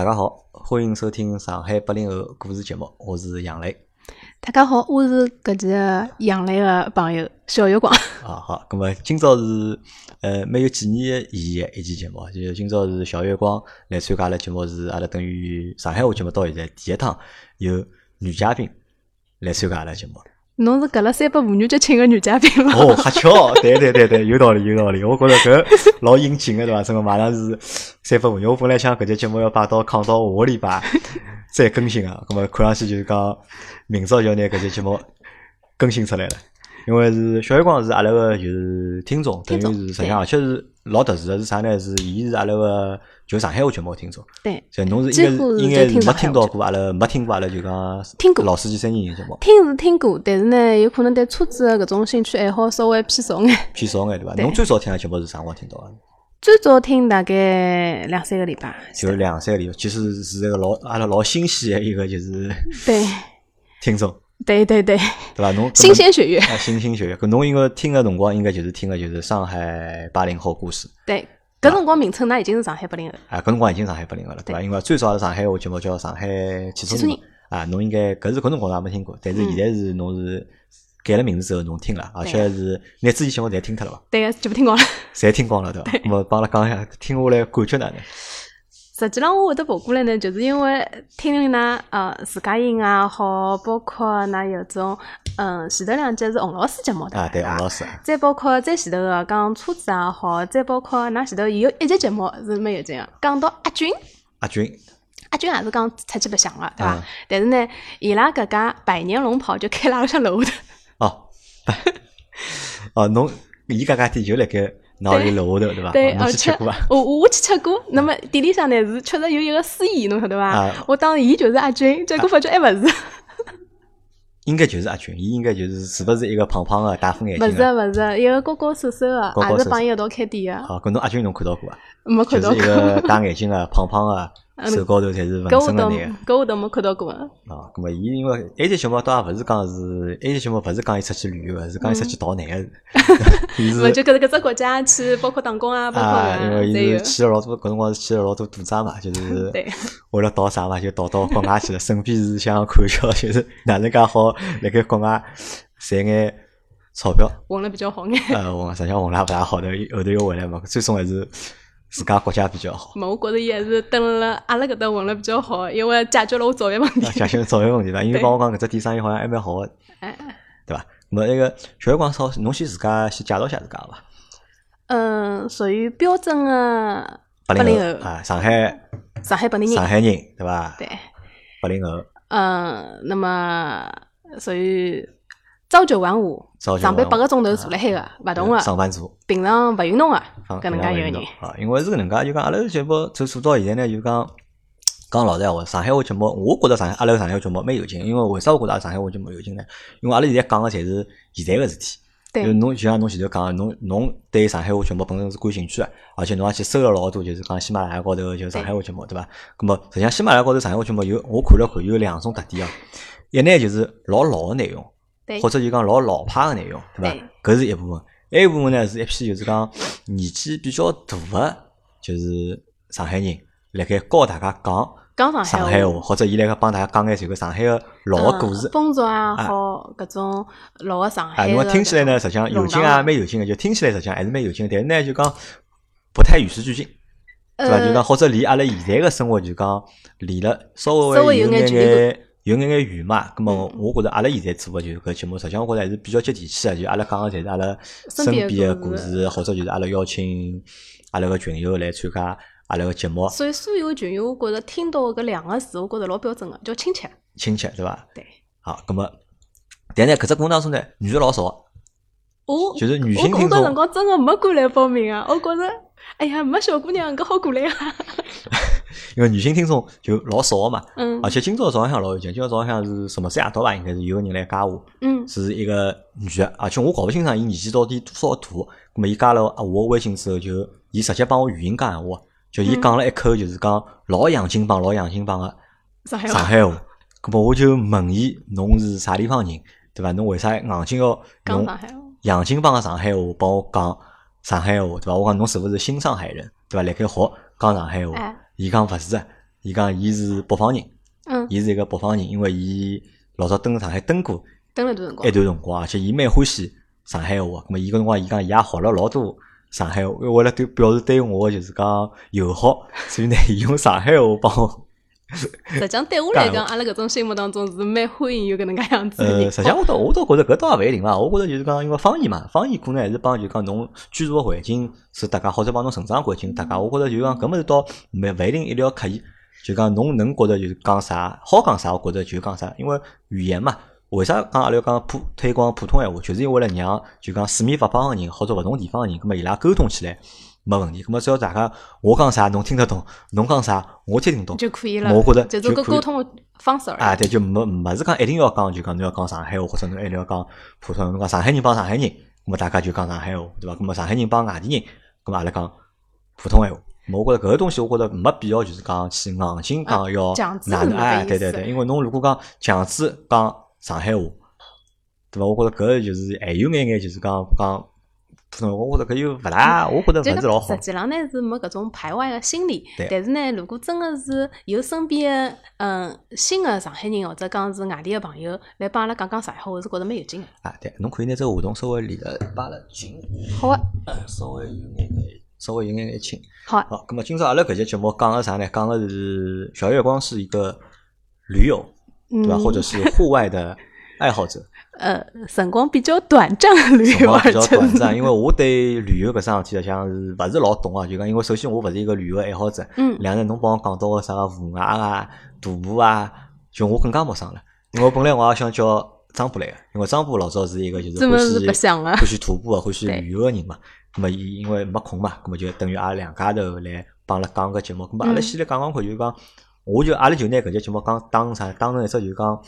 大家好，欢迎收听上海八零后故事节目，我是杨磊。大家好，我是搿期杨磊个朋友小月光。啊，好，咁么今朝是呃蛮有纪念意义个一期节目，就今朝是小月光来参加阿拉节目，是阿拉等于上海话节目到现在第一趟有女嘉宾来参加阿拉节目。侬是搿了三八妇女节请个女嘉宾伐？哦，瞎巧，对对对对，有道理有道理，我觉着搿老应景个对伐？真个马上是三八妇女，我本来想搿节节目要摆到扛到下个礼拜再更新个，葛末看上去就是讲明朝就要拿搿节节目更新出来了。因为是小月光是阿拉个就是听众，等于是实际上而且是老特殊个，是啥呢？是伊是阿拉个就上海话节目的听众，对，就侬是应该应该是没听到过阿拉没听过阿拉就讲听过老司机三人行节目听是听过，但是呢，有可能对车子个搿种兴趣爱好稍微偏少眼。偏少眼对伐？侬最早听个节目是啥辰光听到个？最早听大概两三个礼拜。就两三个礼拜，其实是一个老阿拉老新鲜的一个就是对 听众，对对对，对伐？侬新鲜血液。啊，新鲜血液。搿侬应该听个辰光，应该就是听个就是上海八零后故事对，搿辰光名称呢已经是上海八零后。啊，搿辰光已经上海八零后了，对伐？因为最早的上海话节目叫上海汽车人啊，侬应该搿是搿辰光也没听过，但是现在是侬是改了名字之后侬听了，而且是拿之前节目侪听脱了伐？对个，全部听光了。侪听光了对伐？那么帮阿拉讲一下，听下来感觉哪能？实际上，我会得跑过来呢，就是因为听听㑚呃自家音也好，包括㑚有种嗯前头两集是洪老师节目？啊，对，洪老师啊，再包括再前头个讲车子也好，再包括㑚前头有一集节目是蛮有劲个，讲到阿军，阿军阿军也是讲出去白相个，对伐？嗯但是呢，伊拉搿家百年龙袍就开辣阿拉向楼下头，哦，哦，侬伊搿家店就辣盖㑚屋里楼下头对伐？对，而且去吃过伐？我我去吃过，那么店里向呢是确实有一个司仪，侬晓得伐啊？我当时伊就是阿军，结果发觉还勿是。应该就是阿军，伊应该就是是勿是一个胖胖的大副眼勿是镜？勿是，一个高高瘦瘦个，高高瘦瘦也是帮伊一道开店个，好，搿侬阿军侬看到过伐？没看到过。就是一个戴眼镜的 胖胖的，嗯手高头侪是纹身的那个。搿我倒没看到过。啊，咁么伊因为埃及熊猫倒也勿是讲是埃及熊猫勿是讲伊出去旅游个，是讲伊出去逃难个。伊勿是就搿搿只国家去，包括打工啊，包括啊，因为伊是。去了老多，搿辰光是去了老多赌债嘛，就是 对为了逃啥嘛，就逃到国外去了。顺便是想看叫，就是 哪能介好辣盖国外赚眼钞票。混了比较好眼。呃，混实际上混了也勿大好的，后头又回来嘛，最终还是自家国家比较好。没，我觉着伊还是蹲了阿拉搿搭混了比较好，因为解决了我早饭问啊，题。解决早饭问题伐？因为帮我讲搿只店生意好像还蛮好个，哎哎对伐？那么那个小月光稍，侬先自家先介绍一下自家伐？嗯，属于标准的八零后零啊，上海上海本地人。上海人对伐？对，八零后，嗯，那么属于朝九晚五，上班八个钟头坐辣海个，勿动个，上班族，平常勿运动个，搿能介一个人。啊，因为是搿能介，就讲阿拉节目做做到现在呢，就讲讲老实闲话，上海话节目，我觉着上海阿拉个上海话节目蛮有劲，因为为啥我觉着阿拉上海话节目有劲呢？因为阿拉现在讲个侪是现在个事体。侬就像侬前头讲的，侬侬对上海话节目本身是感兴趣个，而且侬也去搜了老多，就是讲喜马拉雅高头就是上海话节目，对伐？咁么实际上喜马拉雅高头上海话节目有我看了看有两种特点啊，一呢就是老老个内容，对或者就讲老老派个内容，对伐？搿是一部分，还有一部分呢是一批就是讲年纪比较大个，就是上海人辣盖教大家讲讲上海话，或者伊辣盖帮大家讲眼这个上海个老个故事。嗯。风俗也好，搿种老个上啊，海个因为听起来呢，实际上有劲啊，蛮有劲个，就听起来实际上还是蛮有劲的，但是呢，就讲不太与时俱进，对伐？呃。就讲或者离阿拉现在个生活就讲离了稍微有眼眼距离眼有眼眼远嘛。咁么嗯我觉着阿拉现在做个就是搿节目，实际上我觉着还是比较接地气个，就阿拉讲个侪是阿拉身身边边个的故事或者就是阿拉邀请阿拉个群友来参加阿拉个节目，所以所有群友，我觉着听到搿两个字，我觉着老标准个，叫亲切。亲切，对伐？对，好，咁么，但呢，搿只过程当中呢，女的老少，我就是女性听众辰光真个没敢来报名啊！我觉着，哎呀，没小姑娘搿好过来啊！因为女性听众就老少个嘛。嗯而且今朝早浪向老有劲，今朝早浪向是什么三夜到吧？应该是有个人来加我，嗯是一个女的，而且我搞勿清爽伊年纪到底多少大。咁么伊加了我微信之后，就伊直接帮我语音讲闲话，就伊嗯讲了一口就是讲老洋泾浜、老洋泾浜个上海话上海话。咁么我就问伊，侬是啥地方人，对伐？侬为啥硬劲要用讲上海话，洋泾浜个上海话帮我讲上海话，对伐？我讲侬是勿是新上海人，对伐？辣盖学讲上海话哎，伊讲勿是的，伊讲伊是北方人，嗯，伊是一个北方人，因为伊老早蹲上海蹲过蹲了段辰光一，段辰光，而且伊蛮欢喜上海话。咁么伊搿辰光伊讲伊也学了老多上海话，为了对表示对我就是讲友好，所以呢，伊用上海话帮我。实际上对我 来讲，阿拉搿种心目当中是蛮欢迎有搿能介样子的。实际上我倒我倒觉着搿倒也勿一定伐。我觉着就是讲，因为方言嘛，方言可能还是帮就讲侬居住个环境是搭界，或者帮侬成长环境搭界。我觉着就讲搿物事倒没勿一定一定要刻意。就讲侬能觉着就是讲啥好讲啥，我觉着就讲啥。因为语言嘛，为啥讲阿拉要讲普推广普通闲话，就是因为了让就讲四面八方个人或者勿同地方个人，葛末伊拉沟通起来没问题。葛末只要大家我讲啥侬听得懂，侬讲啥我听得懂，就可以了。我觉着就是个沟通的方式而啊，已。对，就没没是讲一定要讲，就讲侬要讲上海话，或者侬一定要讲普通话。侬讲上海人帮上海人，咁么大家就讲上海话，对伐？咁么上海人帮外地人，咁么阿拉讲普通闲话。咁我觉着搿个东西，我觉着没必要，就是讲去硬性讲要哪能哎，对对对，因为侬如果讲强制讲上海话，对伐？我觉着搿就是还有眼眼就是讲讲普通话，我觉着搿又勿大，我觉着这勿是老好个实。际上呢是没搿种排外的心理，但是呢，如果真的是有身边的嗯新的上海人或者讲是外地的朋友来帮阿拉讲讲上海话，我是觉着蛮有劲的。啊，对，侬可以拿这个话筒稍微离得摆了近，好啊，稍微有眼眼，稍微有眼眼轻。好啊，好，咁么今朝阿拉搿节节目讲个啥呢？讲个是小月光是一个驴友，对吧？嗯或者是户外的爱好者，呃，辰光比较短暂的旅游比较短。暂。因为我对旅游搿桩事体实际上是勿是老懂啊？就讲，因为首先我勿是一个旅游爱好者，嗯两个人侬帮我讲到个啥个户外啊、徒步啊，就我更加陌生了。因为我本来我也想叫张波来个，因为张波老早是一个就是欢喜白相的欢喜徒步啊、欢喜旅游个人嘛。咁么伊因为没空嘛，咁么就等于阿拉两家头来帮阿拉讲个节目。咁么阿拉嗯先来讲讲看，就是讲，我就阿拉就拿搿节节目讲当啥，当成一只就讲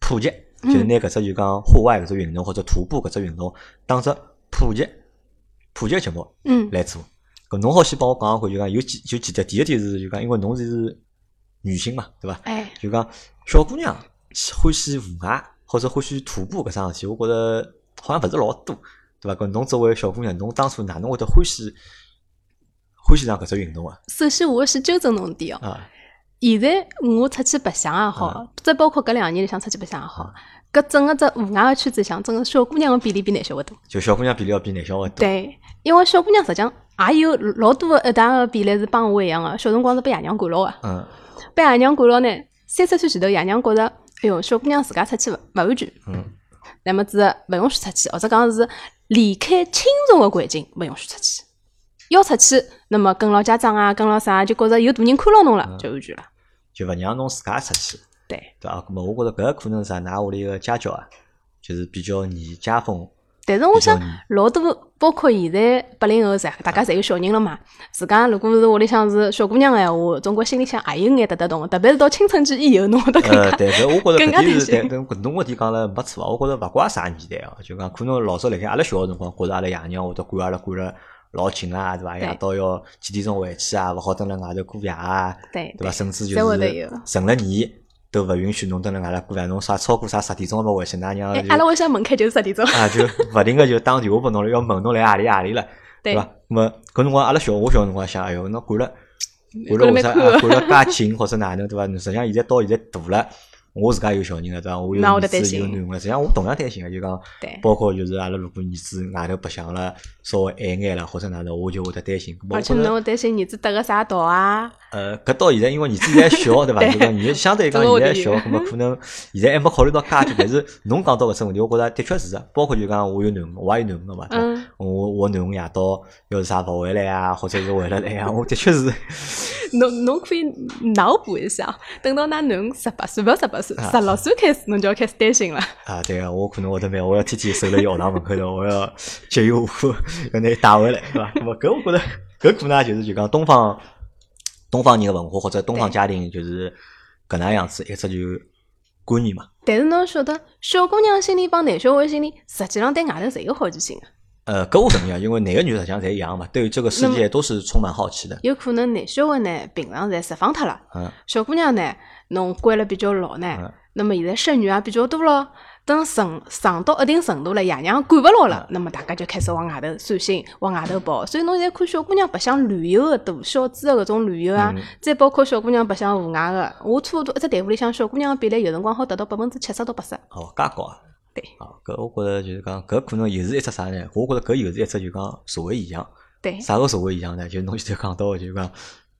普及，就是拿搿只就讲户外搿只运动或者徒步搿只运动当只普及普及节目嗯来做。搿侬好先帮我讲讲看，就讲有几就几点。第一点是就讲，因为侬是女性嘛，对伐？哎，就讲小姑娘欢喜户外或者欢喜徒步搿桩事体，我觉着好像勿是老多，对伐？搿侬作为小姑娘，侬当初哪能会得欢喜欢喜上搿只运动啊？首先我是纠正侬一点哦，啊，现在我出去白相也好，再包括搿两年里向出去白相也好，搿整个只户外个圈子里向，真个小姑娘个比例比男小孩多。就小姑娘比例要比男小孩多。对，因为小姑娘实际上也有老多个一大个比例是帮我一样个，小辰光是被爷娘管牢个，嗯被爷娘管牢呢，三十岁前头爷娘觉着，哎哟，小姑娘自家出去勿勿安全，嗯那么子勿允许出去，或者讲是离开亲属个环境勿允许出去。要出去，那么跟牢家长啊，跟牢啥，就觉着有大人看牢侬了，就安全了。就勿让侬自家出去，对，对伐？咁么我觉着搿可能是啥？㑚屋里个家教啊，就是比较严家风。但是我想老多包括现在八零后，侪大家侪有小人了嘛。自家如果是屋里向是小姑娘个闲话，总归心里向也有眼得得动，特别是到青春期以后，侬会得更呃，加对，搿我觉着 更加搿点是，但但侬搿点讲了没错啊。我觉着勿怪啥年代哦，就讲可能老早辣盖阿拉小个辰光，觉着阿拉爷娘会得管阿拉管了老紧啊，对伐？夜到要几点钟回去啊，勿好蹲辣外头过夜啊，对对伐？甚至就是成了年都勿允许侬蹲辣外头过夜，侬啥超过啥十点钟没回去，㑚娘就，哎阿拉屋里向门开就是十点钟。啊，就勿停个就打电话拨侬了，要问侬来何里何里了，对伐？那么搿辰光阿拉小我小辰光想，哎哟，侬管了管管了了为啥啊管了介紧或者哪能对伐？实际上现在到现在大了。我自家有小人了，对伐？我有我儿子有囡了，实际上我同样担心个，就讲对包括就是阿拉如果儿子外头白相了稍微晚眼了或者哪能，我就会得担心。而且侬会担心儿子得个啥道啊？呃，搿到现在，因为儿子现在小，对伐？对就讲儿相对讲现在小，葛么可能现在还没考虑到家庭。但是侬讲到搿只问题，我觉着的确是的。包括就讲我有囡恩，我也有囡恩个嘛，我我囡恩夜到要是啥勿回来啊，或者是回来来呀，我的确是侬侬可以脑补一下，等到㑚囡恩十八岁，勿要十八岁，啊十六岁开始，侬就要开始担心了。啊，对个，我可能会得蛮，我要天天守辣伊学堂门口头，我要节约下课，要拿伊带回来，对伐？咁么搿我觉得搿可能也就是就讲东方东方人的文化或者东方家庭就是搿能样子一直就观念嘛。但是侬晓得，小姑娘心里帮男小孩心里，实际上对外头侪有好奇心个。呃，搿我承认啊，因为男个女个实际上侪一样嘛，对于这个世界都是充满好奇的。有可能男小孩呢，平常侪释放脱了，嗯小姑娘呢，侬关了比较牢呢嗯，那么现在剩女也比较多咯。等上上到一定程度了，爷娘管勿牢了，那么大家就开始往外头散心，往外头跑。所以侬现在看小姑娘白相旅游个大小资个搿种旅游啊，嗯再包括小姑娘白相户外个，我差不多一只队伍里向小姑娘个比例有辰光好达到百分之七十到八十。哦，介高啊！对啊，搿我觉着就是讲，搿可能又是一只啥呢？我觉着搿又是一只就讲社会现象。对，啥个社会现象呢？就侬现在讲到的，就是讲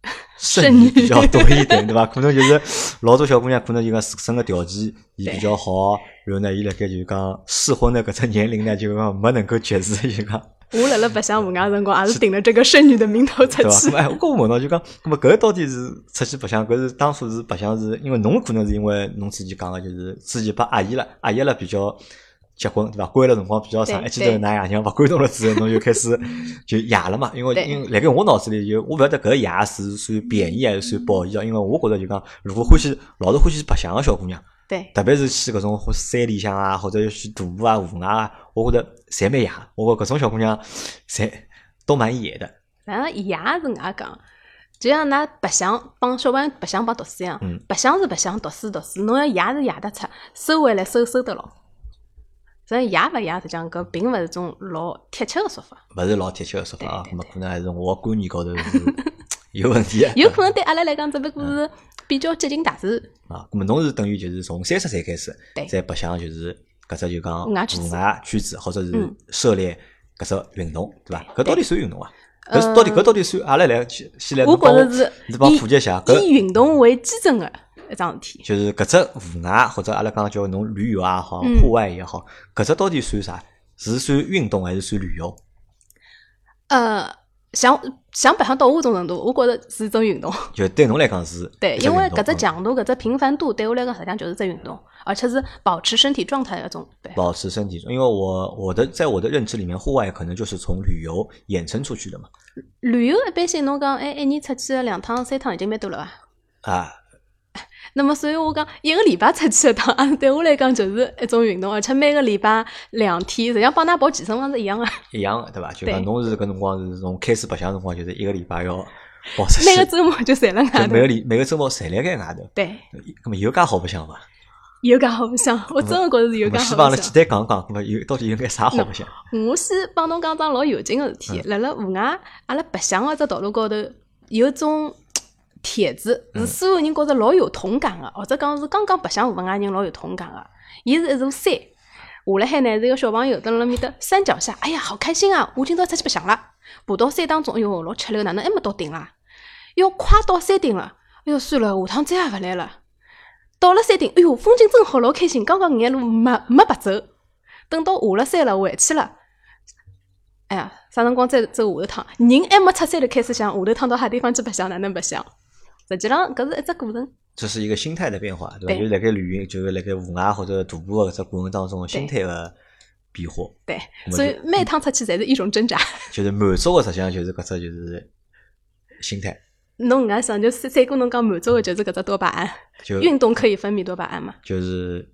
剩剩女女比较多一点，对伐？可能就是老多小姑娘可能就讲自身个条件伊比较好，然后呢，伊辣盖就是讲适婚的搿只年龄呢，就讲没能够及时，就讲我辣辣白相户外辰光，也是顶了这个剩女的名头出？去哎，我跟我问到就讲，那么搿到底是出去白相？搿是当初是白相是因为侬可能是因为侬自己讲个就是之前拨阿姨了，阿姨了比较。结婚对伐？关了辰光比较长，一记头㑚爷娘勿管侬了之后，侬就开始就野了嘛。因为对因为辣盖我脑子里就我勿晓得搿野是算贬义还是算褒义啊。因为我觉着就讲，如果欢喜老是欢喜白相个小姑娘，对，特别是去搿种山里向啊，或者去徒步啊、户外啊，我觉着侪蛮野。我觉搿种小姑娘侪都蛮野的。然后爷是搿能介讲，就像㑚白相帮小朋友白相帮读书一样嗯，白相是白相，读书读书，侬要野是野得出，收回来收收得牢。所以野勿野，实际上搿并勿是种老贴切个说法，勿是老贴切个说法啊，对咁么可能还是我观念高头是有问题的。有可能对阿拉来讲，只不过是比较接近大自然。啊，咁么侬是等于就是从三十岁开始对，在白相就是搿只就讲户外圈子或者是嗯涉猎搿只运动，对伐？搿到底算运动伐？呃搿到底搿到底算阿拉来先先来我觉着是你帮普及一下，搿以运动为基准个一桩事体。就是搿只户外或者阿拉讲叫侬旅游也好，嗯户外也好，搿只到底算啥？是算运动还是算旅游？呃，想想白相到我搿种程度，我觉着是一种运动。就对侬来讲是 对，因为搿只强度、搿只频繁度对我来讲，实际上就是只运动，而且是保持身体状态的一种。对，保持身体，因为我我的在我的认知里面，户外可能就是从旅游衍生出去的嘛。旅游一般性侬讲，哎，一年出去两趟、三趟已经蛮多了吧？啊，那么，所以我讲一个礼拜出去一趟，啊，对我来讲就是一种运动，而且每个礼拜两天，实际上帮㑚跑健身房是一样的。一样的对伐？就对讲侬是搿辰光是从开始白相辰光，就是一个礼拜要跑出去，每个周末就侪辣外头每。个礼每个周末侪辣盖外头。对，那么有介好白相伐？有介好白相，我真的觉着是有介咁么先帮阿拉简好白相。单讲讲，有到底有眼啥好白相？我先帮侬讲桩老有劲个事体，辣辣户外，阿拉白相个只道路高头有种帖子，是所有人觉着老有同感个，或者讲是刚刚白相户外人老有同感个。伊是一座山，下来海呢是一个小朋友蹲辣面搭山脚下，哎呀，好开心啊！我今朝出去白相了，爬到山当中，哎哟，老吃力，哪能还没到顶啊？要，快到山顶了，哎哟，算了，下趟再也勿来了。到了山顶，哎哟，风景真好，老开心。刚刚搿眼路没没白走，等到下了山了，回去了。哎呀，啥辰光再走下头趟？人还没出山就开始想下头趟到啥地方去白相，哪能白相？实际上，搿是一只过程。这是一个心态的变化，对伐？对就是辣盖旅游，就是辣盖户外或者徒步的搿只过程当中，心态的变化，对，所以每趟出去侪是一种挣扎。就是满足的实际上就是搿只就是心态，侬搿能介想，就三三哥侬讲满足的就是搿只多巴胺，就运动可以分泌多巴胺嘛？就是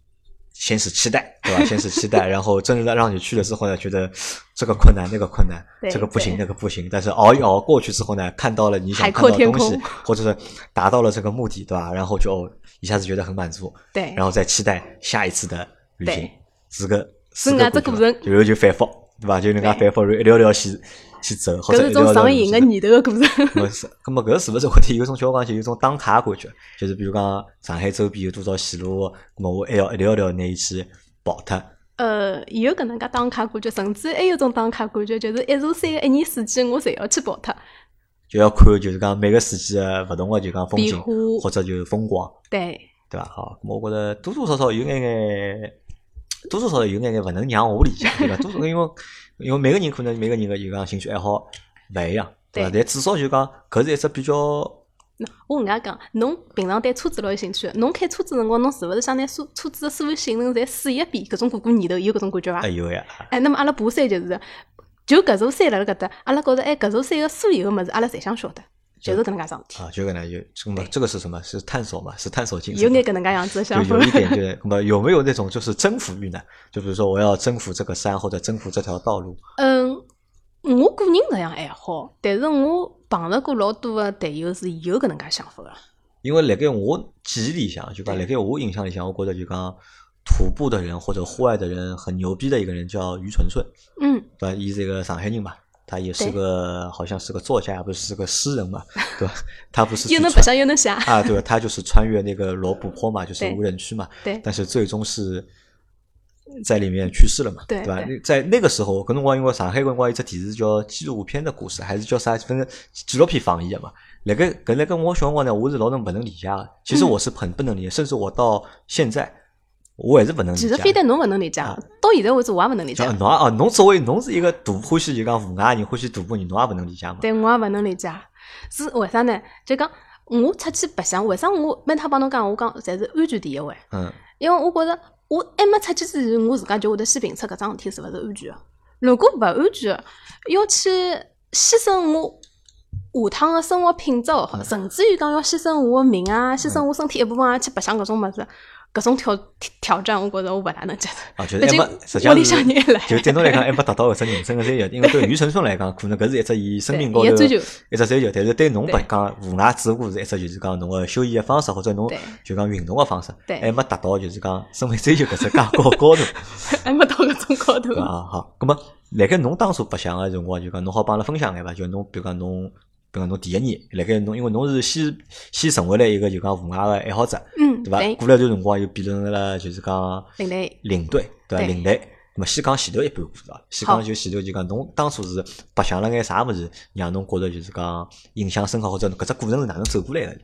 先是期待，对吧？先是期待，然后真的让你去了之后呢，觉得这个困难那个困难，这个不行那个不行，但是熬一熬过去之后呢，看到了你想看到的东西，或者是达到了这个目的，对吧？然后就哦一下子觉得很满足，对。然后再期待下一次的旅行。对，是个是是个过程就然后就反复，对吧？就能介反复，一条条线去走，或搿是一条条上瘾个念头个过程。咁么是，咁么搿是勿是会得有种叫我讲就有种打卡的感觉？就是比如讲上海周边有多少线路，我还要一条条拿伊去跑脱。呃，有搿能介打卡感觉，甚至还有种打卡感觉，就是一座山个一年四季我侪要去跑脱。就要看就是讲每个四季的勿同的就讲风景或者就是风光，对，对伐？好，我觉着多多少少有眼眼，多多少少有眼眼勿能让我理解，对伐？多少因为因为每个人可能每个人个就讲兴趣爱好勿一样，对伐？但至少就讲搿是一只比较那我搿能介讲，侬平常对车子老有兴趣的，侬开车子辰光，侬是勿是想拿所车子的所有性能侪试一遍？搿种过过念头有搿种感觉伐哎？有呀，哎，那么阿拉爬山就是，就搿座山辣辣搿搭，阿拉觉着哎，搿座山个所有个物事，阿拉侪想晓得，就是搿能介桩事体，啊，就搿能就咁么这个是什么？是探索嘛？是探索精神有嘛。眼搿能介样子的想法就有。一点就是，那么有没有那种就是征服欲呢？就比如说我要征服这个山或者征服这条道路，嗯，我个人搿样还好，但是我碰着过老多个队友是有搿能介想法个。因为辣盖我记忆里向，就讲辣盖我印象里向，我觉着就讲徒步的人或者户外的人很牛逼的一个人叫于纯顺，嗯，对伊是？一个上海人嘛，他也是个好像是个作家，不是是个诗人嘛，对吧？他不是又能白相又能写，啊，对吧？他就是穿越那个罗布泊嘛，就是无人区嘛，对但是最终是在里面去世了嘛，吧？对吧那在那个时候，可能我因为上海搿辰光有只电视叫纪录片的故事，还是叫啥？反正纪录片放映的嘛。辣盖搿辣盖我小辰光呢，我是老能不能理解的。其实嗯我是很不能理解，甚至我到现在我还是不能理解。其实非但侬勿能理解，到现在为止我也勿能理解啊，，侬也哦，侬作为侬是一个徒欢喜就讲户外人，欢喜徒步人，侬也勿能理解嘛？对我也勿能理解，是为啥呢？就讲我出去白相，为啥我每趟帮侬讲，我讲侪是安全第一位？嗯，因为我觉着我还没出去之前，我自家就会得先评测搿桩事体是勿是安全个。如果勿安全个，要去牺牲我下趟个生活品质也好，甚至于讲要牺牲我个命啊，牺牲我身体一部分啊，去白相搿种物事，搿种挑挑战，我觉着我勿大能接受。啊，就是还没，实际上是就对侬来讲还没达到搿只人生个追求，因为对于陈春来讲，可能搿是一只伊生命高头一只追求，但是对侬对白讲户外只不过是一只就是讲侬个休闲个方式或者侬就讲运动个方式，还没达到就是讲生命追求搿只介高高度。还没到搿种高度。啊，好，咁么，辣盖侬当初白相个辰光，就讲侬好帮阿拉分享眼伐？就侬比如讲侬，比如讲侬第一年，辣盖侬，因为侬是先先成为了一个就讲户外个爱好者，嗯，对伐？过了一段辰光又变成了就是讲领队，领队，对伐？领队。咁么先讲前头一半故事啊，先好讲就前头就讲侬当初是白相了眼啥物事，让侬觉着就是讲印象深刻，或者搿只过程是哪能走过来个？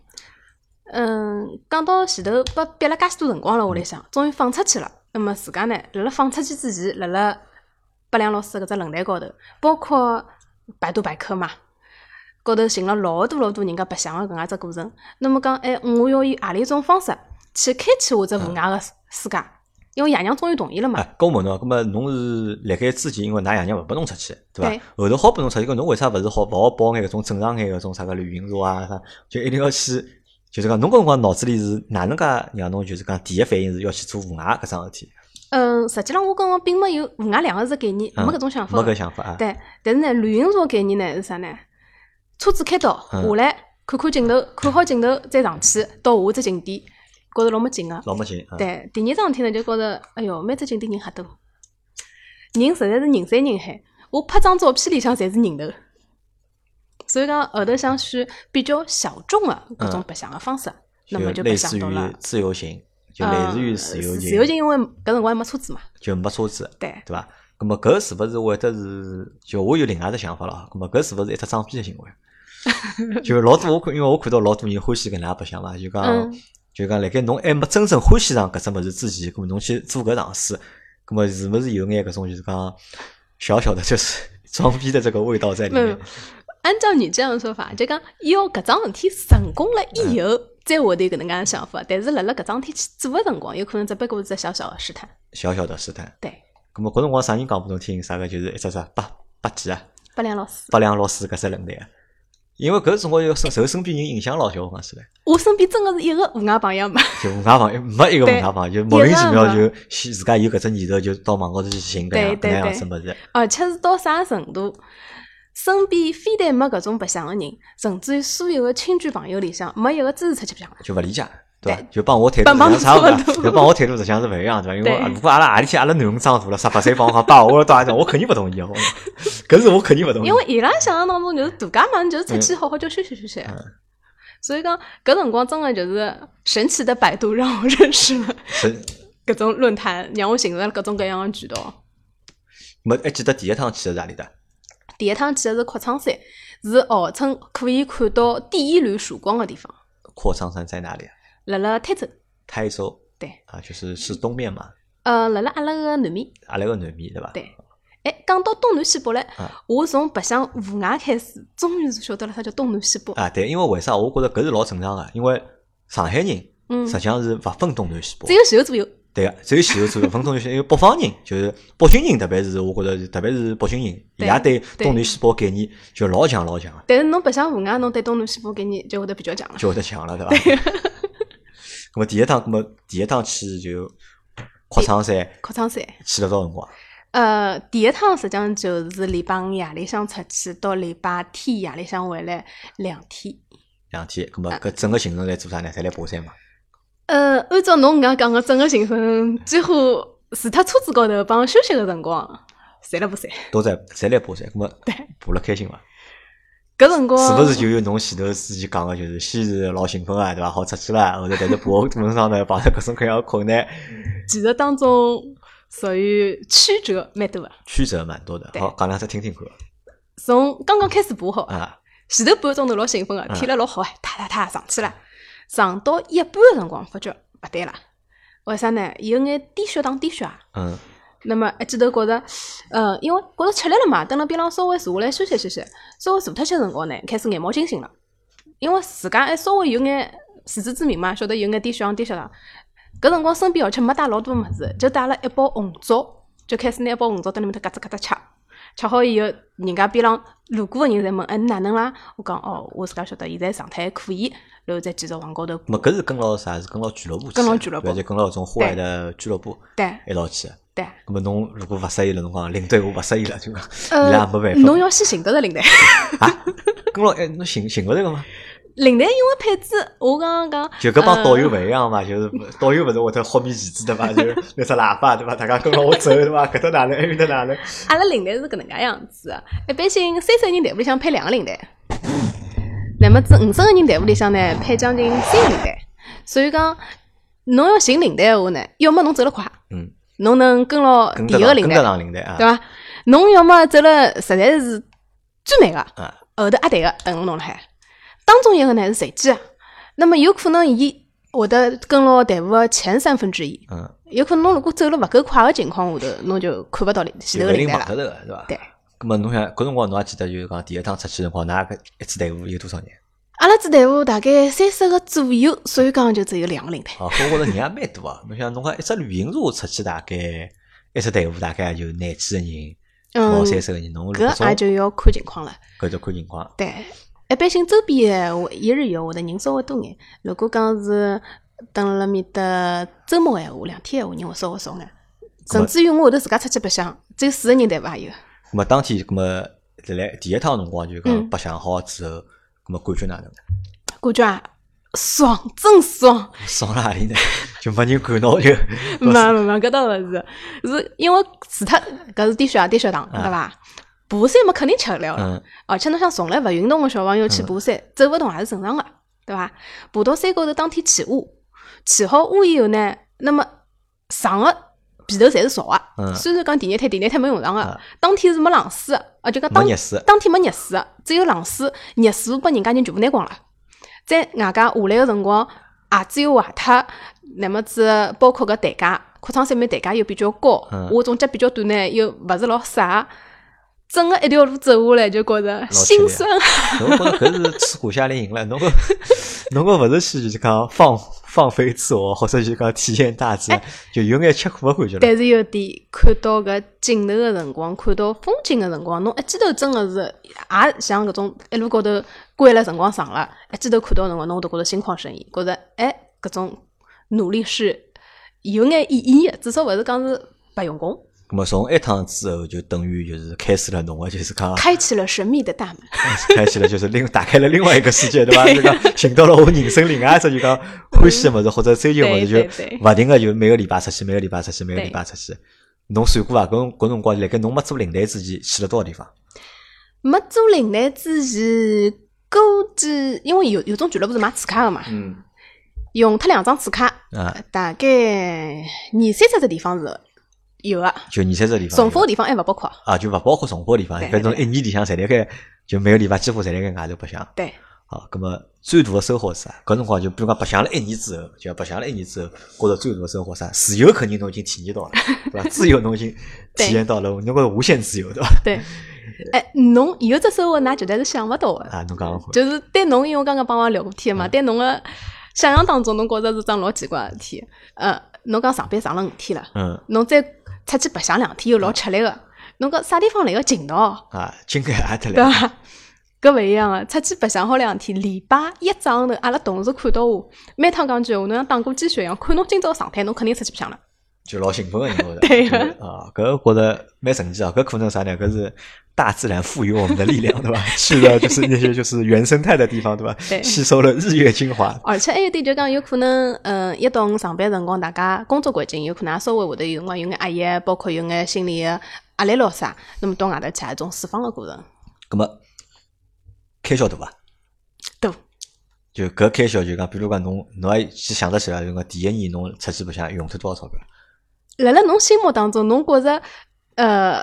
嗯，讲到前头，被憋了介许多辰光了，屋里向终于放出去了。那么自家呢，辣辣放出去之前，辣辣八两老师搿只论坛高头，包括百度百科嘛，高头寻了老多老多人家白相个搿样只过程。那么讲，哎，我要以何里一种方式去开启我只户外个世界？因为爷娘终于同意了嘛。哎，搿我问侬，搿么侬是辣盖之前，因为㑚爷娘勿拨侬出去，对伐？后头好拨侬出去，搿侬为啥勿是好勿好报眼搿种正常眼搿种啥个旅行社啊啥，就一定要去，就是讲侬搿辰光脑子里是哪能介让侬就是讲第一反应是要去做户外搿桩事体？嗯，实际上我搿辰光并没有户外两个字概念，嗯没搿种想法没。搿想法啊？对，但是呢，旅行社概念呢是啥呢？车子开到嗯下来，看看镜头，看好镜头再上去到下只景点，觉着老没劲个。老没劲啊！对，第二桩事体呢就觉着，哎哟，每只景点人瞎多，人实在是人山人海。我拍张照片里向侪是人头，所以讲后头想选比较小众个搿种白相个方式，那么就类似于相到了。自由行，就类似于自由呃行，自由行因为搿辰光还没车子嘛，就没车子，对。对伐？咁么搿是勿是会得是？就我有另外只想法了啊。咁么搿是勿是一只装逼的行为？就老多我看，因为我看到老多人欢喜搿能介白相嘛，就讲、嗯就讲辣盖侬还没真正欢喜上搿只物事之前，咁么侬去做搿尝试，咁么是勿是有眼搿种就是讲小小的就是装逼的这个味道在里面？按照你这样的说法，就讲要搿桩事体成功了以后，再会得有搿能介的想法。但是辣辣搿桩事体去做个辰光，有可能只不过是只小小的试探。小小的试探。对，咁么搿辰光啥人讲拨侬听？啥个就是一只啥八八几啊？八两老师，八两老师搿只论坛啊？因为搿辰光要受受身边人影响老小，我讲起来。我身边真的是一个无外朋友嘛。就无外朋友没一个无外朋友，就莫名其妙就去自家有搿只念头，就到网高头去寻搿样搿样子物事。而且是到啥程度？身边非但没搿种白相的人，甚至于所有的亲眷朋友里向，没一个支持出去白相的。就勿理解，就帮我态度帮实际上差不多就帮我态度实际上是勿一样，对伐？因为对如果阿拉何里天阿拉囡恩长大了，十八岁帮我讲爸，我要到阿我肯定勿同意，我搿是我肯定勿同意因。为伊拉想象当中就是度假嘛，就是出去好好叫休息休息。所以讲搿辰光真的就是神奇的百度让我认识了是，搿种论坛，让我寻着了各种各样的渠道。没还记得第一趟去的是哪里的？第一趟去的是阔苍山，是号称可以看到第一缕曙光的地方，阔苍山在哪里啊？辣辣台州。台州对，啊，就是是东面嘛，呃，辣辣阿拉个南面。阿拉个南面对伐？对。哎，讲到东南西北唻啊，我从白相户外开始，终于是晓得了啥叫东南西北。啊，对，因为为啥？我觉着搿是老正常个，因为上海人嗯实际上是勿分东南西北只。有前后左右。对个，只有前后左右分东南西北，因为北方人就是北京人，特别是我觉着，特别是北京人，伊拉对对东南西北概念就老强老强个，但是侬白相户外，侬对东南西北概念就会得比较强了。就会得强了，对伐？咁么第一趟，咁么第一趟去就阔苍山，阔苍山。去了多少辰光？呃，第一趟实际上就是礼拜五夜里向出去，到礼拜天夜里向回来两天。两天，咁么啊搿整个行程来做啥呢？侪来爬山嘛。呃，按照侬搿样讲个整个行程，几乎除脱车子高头帮休息个辰光，侪辣爬山。都在侪来爬山，咁么对爬了开心伐？搿辰光是勿是就有侬前头之前讲个，就是先是老兴奋啊，对伐？好出去了，后头但是爬个过程上呢，碰到各种各样的困难，其实当中属于曲折蛮多个。曲折蛮多的。好，讲两只听听看从刚刚开始爬好，啊。前头半个钟头老兴奋个，嗯天了老好哎，踏踏踏上去了。上到一半个辰光，发觉勿对了，为啥呢？有眼低血糖、低血压。嗯那么一记头觉着，呃，因为觉着吃力了嘛，蹲辣边浪稍微坐下来休息休息，稍微坐脱些辰光呢，开始眼冒金星了。因为自家还稍微有眼自知之明嘛，晓得有眼低血糖、低血糖。搿辰光身边而且没带老多物事，就带了一包红枣，就开始拿一包红枣蹲里面头嘎吱嘎吱吃。吃好以后，人家边浪路过个人侪问：“哎，你哪能啦？”我讲：“哦，我自家晓得现在状态还可以。”然后再继续往高头咁么搿是跟牢啥？是跟牢俱乐部？跟牢俱乐部就跟牢搿种户外的俱乐部对一道去的。对。那么侬如果勿适意了，侬讲领队我勿适意了，就讲伊呃拉没办，法。侬要先寻得着领队。啊，跟牢哎，侬寻寻勿着个吗？领队因为配置，我刚刚讲，就搿帮导游呃勿一样嘛，就是导游勿是会得豁面旗子对伐？就是拿只喇叭对伐？大家跟牢我走对伐？搿搭哪能，埃面搭哪能？阿拉领队是搿能介样子的，一般性三十个人队伍里向配两个领队，那么这五十个人队伍里向呢配将近三个领队，所以讲侬要寻领队个话呢，要么侬走得快，嗯，侬能跟牢第一个领队得上跟得，上领队啊对。伐？侬要么走了实在是最慢个，啊，后头阿队个等侬辣海，当中一个呢是随机个，那么有可能伊会得跟牢队伍个前三分之一，嗯，有可能侬如果走了勿够快个情况下头，侬就看勿到前头个领队了对伐？对。咁么侬想搿辰光侬还记得就是讲第一趟出去辰光，㑚搿一支队伍有多少人？阿拉只队伍大概三十个左右，所以讲就只有两个领队。哦，搿我觉着人也蛮多啊。侬想侬讲一只旅行社出去大概一只队伍大概就廿几个人，嗯毛，三十个人，侬搿也就要看情况了。搿就看情况。对，一般性周边闲话，一日游会得人稍微多眼。如果讲是等辣面搭周末闲话，两天闲话人会稍微少眼。甚至于我后头自家出去白相，只有四个人队伍也有。咁么当天咁么来第一趟辰光就讲嗯白相好之后，咁么感觉哪能？感觉啊，爽，真爽！爽哪里呢？就没人管侬就没没没，搿倒勿是，是因为除脱搿是低血压、低血糖，对伐？爬山嘛肯定吃勿了了，嗯而且侬像从来勿运动个小朋友去爬山，走勿动也是正常个，对伐？爬到山高头当天起雾，起好雾以后呢，那么上个皮头侪是潮嗯个，虽然讲第二天第二天没用上嗯个，当天是没冷水个，啊就讲当当天没热水个，只有冷水，热水拨人家人全部拿光了。再外加下来个辰光，鞋子又坏脱，乃么子包括搿台阶，裤裆上面台阶又比较高，嗯我种脚比较短呢，又勿是老适，整个一条路走下来就觉着心酸。侬觉着搿是吃苦夏令营了？侬个 侬个勿是去就是讲放放飞自我，或者就是讲体验大自然，就有眼吃苦的感觉了。但是有点看到搿镜头的辰光，看到风景的辰光，侬一记头真个是也像搿种一路高头关了辰光长了，一记头看到个辰光，侬会得觉着心旷神怡，觉着哎搿种努力是有眼意义个，至少勿是讲是白用功，咁么从一趟之后，就等于就是开始了侬个就是讲开启了神秘的大门。开启了就是另打开了另外一个世界，对伐？就讲寻到了我人生另外一只就讲欢喜个物事或者追求个物事，对对对就勿停个就每个礼拜出去，每个礼拜出去，每个礼拜出去。侬算过伐？搿搿辰光辣盖侬没做领队之前去了多少地方？没做领队之前，估计因为有有种俱乐部是买次卡个嘛，嗯用脱两张次卡，啊，大概二三十只地方是有啊，就二三十地方。重复个地方还勿包括。啊，就勿包括重复个地方，对反正一年里向侪辣盖，就每个礼拜几乎侪辣盖外头白相。对，好，咁么最大的收获是啥？搿辰光就比如讲白相了一年之后，就白相了一年之后，觉着最大的收获是啥？自由肯定侬已经体验到了，对伐？自由侬已经体验到了，侬觉着无限自由，对伐？对，哎，侬有只收获，㑚绝对是想勿到个。啊，侬讲。就是对侬，因为我刚刚帮我聊过天嗯嘛，对侬个想象当中，侬觉着是桩老奇怪个事体。呃，侬讲上班上了五天了，嗯侬再出去白相两天又老吃力个，侬讲啥地方来个劲道？啊，今个也得来。对伐？搿勿一样个，出去白相好两天，礼拜一早上头，阿拉同事看到我，每趟讲句闲话，侬像打过鸡血一样，看侬今朝状态，侬肯定出去白相了。就老兴奋个，你觉着？对就是啊，搿觉着蛮神奇啊！搿可能啥呢？搿是大自然赋予我们的力量，对吧？去了就是那些就是原生态的地方，对吧？对吸收了日月精华。而且还有一点就讲，有可能，嗯，一到五上班辰光，大家工作环境有可能也稍微会得有辰光有眼压抑，包括有眼心理个压力咯啥，那么到外头去一种释放个过程。葛么开销大伐？大就搿开销就讲，比如讲侬侬还去想得起来，就讲第一年侬出去白相用脱多少钞票？辣辣侬心目当中，侬觉着，呃，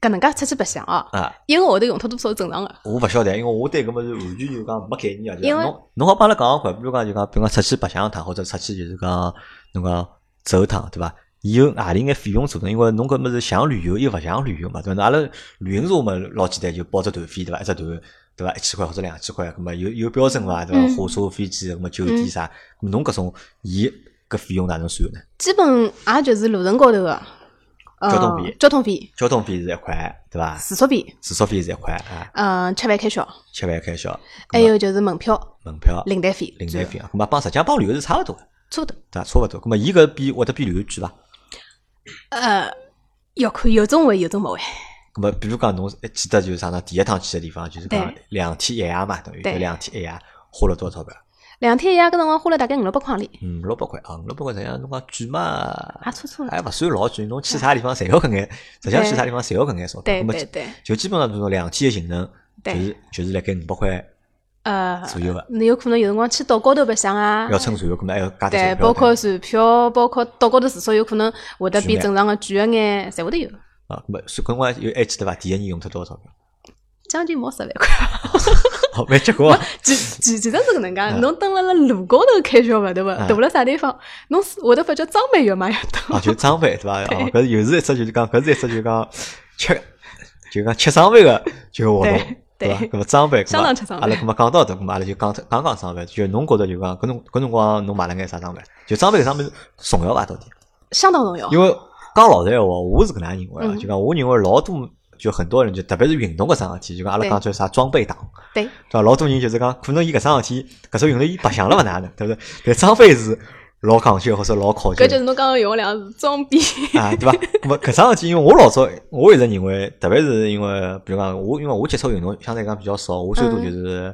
搿能介出去白相哦，啊，一个号头用脱多少是正常个？我勿晓得，因为我对搿么是完全就讲没概念啊。就因为侬侬好帮阿拉讲讲看，比如讲就讲，比如讲出去白相一趟，或者出去就是讲侬讲走一趟，对伐？伊有何里眼费用组成？因为侬搿么是像旅游又勿像旅游嘛，对伐？阿拉旅行社嘛老简单，就报只团费，对伐？一只团，对伐？一千块或者两千块，搿么有有标准伐？对伐？嗯火车、飞机，搿么酒店啥？侬搿种伊搿费用哪能算呢？基本也就是路程高头个，呃交通费交通费、交通费是一块，对伐？住宿费，住宿费是一块啊，嗯，吃饭开销，吃饭开销，还有就是门票、门票、领队费，领队费啊，咾么帮实际上帮旅游是差勿多的，差不多。对伐？差勿多。咾么伊搿比会得比旅游贵伐？呃，要看有种会，有种勿会。咁么，比如讲，侬还记得就是啥呢？第一趟去个地方，就是讲两天一夜嘛，等于就两天一夜，花了多少钞票？两天一夜搿辰光花了大概五六百块钿，五，六百块啊，五六百块，实际上侬讲贵嘛，也错错了。还勿算老贵。侬去啥地方，侪要搿眼，实际上去啥地方，侪要搿眼钞票。对对对就基本上就是两天的行程，就对是就是辣盖五百块呃，左右个，那有可能有辰光去岛高头白相啊，要乘船，可能还要加点对，包括船票，包括岛高头住宿，有可能会得比正常个贵一眼，侪会得有，啊，咁么所以搿辰光有还记得伐？第一年用脱多少钞票？将近毛十万块。好，蛮结棍啊！其其其实是搿能介，侬蹲辣辣路高头开销勿对伐？嗯大辣啥地方，侬是会得发觉装备越买越多。啊，就装备对伐？对哦，搿又是一只就是讲，搿是一只就是讲吃，就讲吃装备个就活动，对伐？对搿么装备，相当吃装备阿拉搿么讲到迭，搿么阿拉就讲讲讲装备，就侬觉着就讲搿种搿辰光侬买了眼啥装备？就装备搿上面重要伐？到底？相当重要。因为讲老实闲话，我是搿能样认为啊，嗯就讲我认为老多就很多人就特别是运动搿桩事体，就讲阿拉对讲叫啥装备党。对，对伐？老多人就是讲，可能伊搿桩事体，搿只运动伊白相了勿哪能，对勿对？但装备是老讲究或者老考究。搿就是侬刚刚用个两个字装逼。啊，对伐？搿桩事体，因为我老早我一直认为，特别是因为，比如讲我，因为我接触运动相对来讲比较少，我最多嗯就是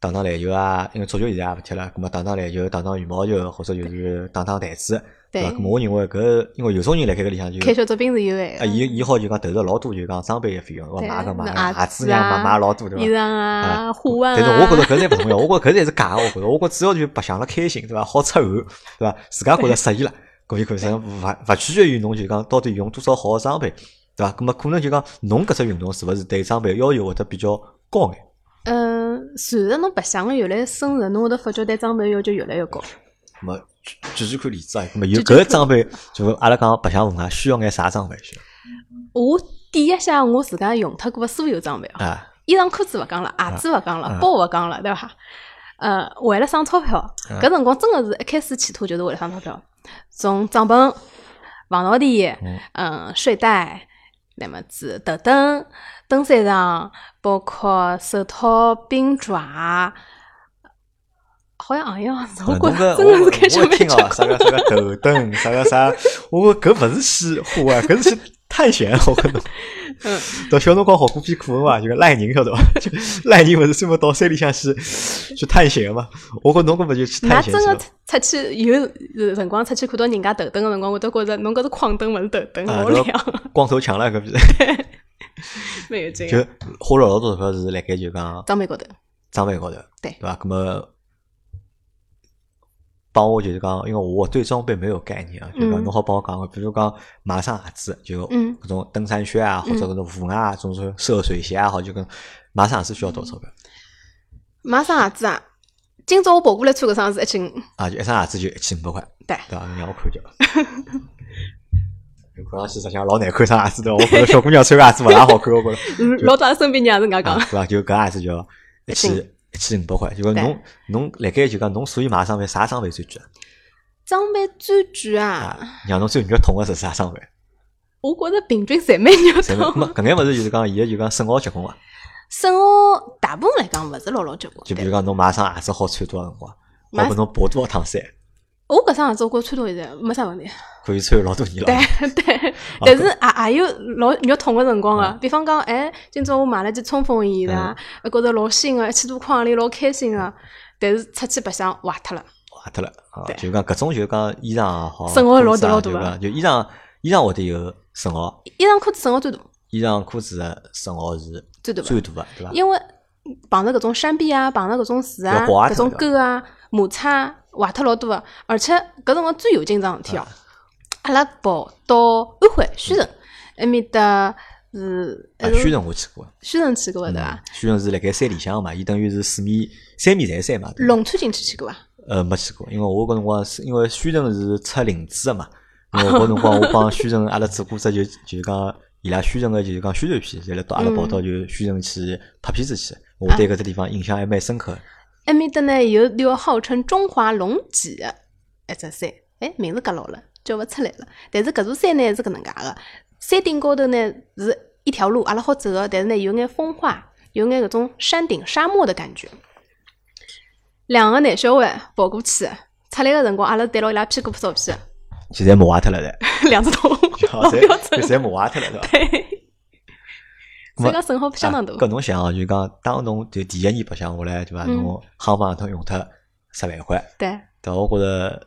打打篮球啊，因为足球现在也勿踢了，咁么打打篮球、打打羽毛球，或者就是打打台子，对伐？么我认为搿，因为有种人辣盖搿里向就开小作品是有啊，诶，伊伊好就讲投入老多，就讲装备个费用，我买个买个鞋子呀，买买老多，对伐？衣裳啊、护腕啊。但是我觉着搿侪勿重要，我觉着搿侪是假个，我觉着，我觉着只要就白相了开心，对伐？好出汗，对伐？自家觉着适意了，搿就可以。实际上勿勿取决于侬就讲到底用多少好个装备，对伐？葛末可能就讲侬搿只运动是勿是对装备要求会得比较高眼？嗯，随着侬白相个越来越深入，侬会得发觉对装备要求越来越高。葛末举举举看例子啊，葛末有搿装备，就阿拉讲白相文啊，需要眼啥装备需我点一下我自家用脱过个所有装备啊？衣裳裤子勿讲了，鞋子勿讲了，包勿讲了，对伐？呃，为了省钞票，搿辰光真个是一开始企图就是为了省钞票，从帐篷、防潮垫、嗯。睡袋，那么子头灯、登山杖，包括手套、冰爪，好像行样子，我觉着真的是开销我蛮结听哦，啥个啥个头灯，啥个啥，我搿勿是去户外，搿是去探险，我觉着。嗯，到小辰光学过篇课文伐？就个赖宁晓得伐？就 赖宁勿是专门到山里向去去探险个嘛？我觉侬搿勿就去探险真个？出去有有辰光出去看到人家头灯个辰光，我都觉着侬搿是矿灯勿是头灯，啊，好亮，光头强了搿比，没有这就个花了老多钞票是辣盖就讲装备高头。装备高头，对对伐？搿么帮我就是讲，因为我对装备没有概念啊，就讲嗯侬好帮我讲个，比如讲买双鞋子，就嗯搿种登山靴啊，或者搿种户外啊，种种涉水鞋啊，好就跟买双鞋子需要多少钞票？买双鞋子啊，今朝我跑过来穿搿双是一千五，啊，就一双鞋子就一千五百块，对，对伐？侬让我看叫。看上去实际上老难看双鞋子的，我觉着小姑娘穿个鞋子勿大好看，我觉着。嗯老早身边人也是搿样讲。啊对伐？就搿鞋子就一千一一千五百块，就讲侬侬辣盖就讲侬所以买装备啥装备最贵啊？装备最贵啊，啊，让侬最肉痛个是啥装备？我觉着平均侪蛮肉痛没，痛。搿眼物事就是讲，伊个就讲损耗结棍啊。生活大部分来讲勿是老老结棍，对就比如讲，侬买双鞋子好穿多少辰光？买好拨侬爬多少趟山？我搿双鞋子我觉着穿到现在没啥问题。可以穿老多年了。对 对，但是也也有老肉痛个辰光个。比方讲，哎，今朝我买了件冲锋衣啦，觉着老新个，一千多块里老开心个。但是出去白相坏脱了，坏脱了啊！就讲搿种就讲衣裳也好，损耗老大老大个。就衣裳衣裳会得有损耗，衣裳裤子损耗最大。衣裳裤子的损耗是最大最大个，对伐？因为碰着搿种山壁啊，碰着搿种树啊，搿种沟啊，摩擦坏脱老多个。而且搿辰光最有劲桩事体哦。阿拉跑到安徽宣城，埃面搭是，宣城我去过，宣城去过对伐？宣城是辣盖山里向嘛，伊等于是四面三面侪山嘛。龙川景区去过伐？呃，没去过，因为我搿辰光是因为宣城是出林子个嘛，因为搿辰光我帮 宣城阿拉做过只就就讲伊拉宣城个就是讲宣传片，就来到阿拉跑到就宣城去拍片子去，我对搿只地方印象还蛮深刻。埃面搭呢有条号称中华龙脊个一只山，哎，名字夹牢了。叫勿出来了，但是搿座山呢是搿能介个，山顶高头呢是一条路，阿拉好走个，但是呢有眼风化，有眼搿种山顶沙漠的感觉。两个男小孩跑过去，出来个辰光，阿拉对牢伊拉屁股拍照片。现在磨坏脱了的，两只头，老标准，现在磨坏脱了，对伐？对。所以讲损耗相当大。搿侬想哦，就讲当侬就第一年白相下来，对伐？侬夯房头用脱十万块，对。但我觉着。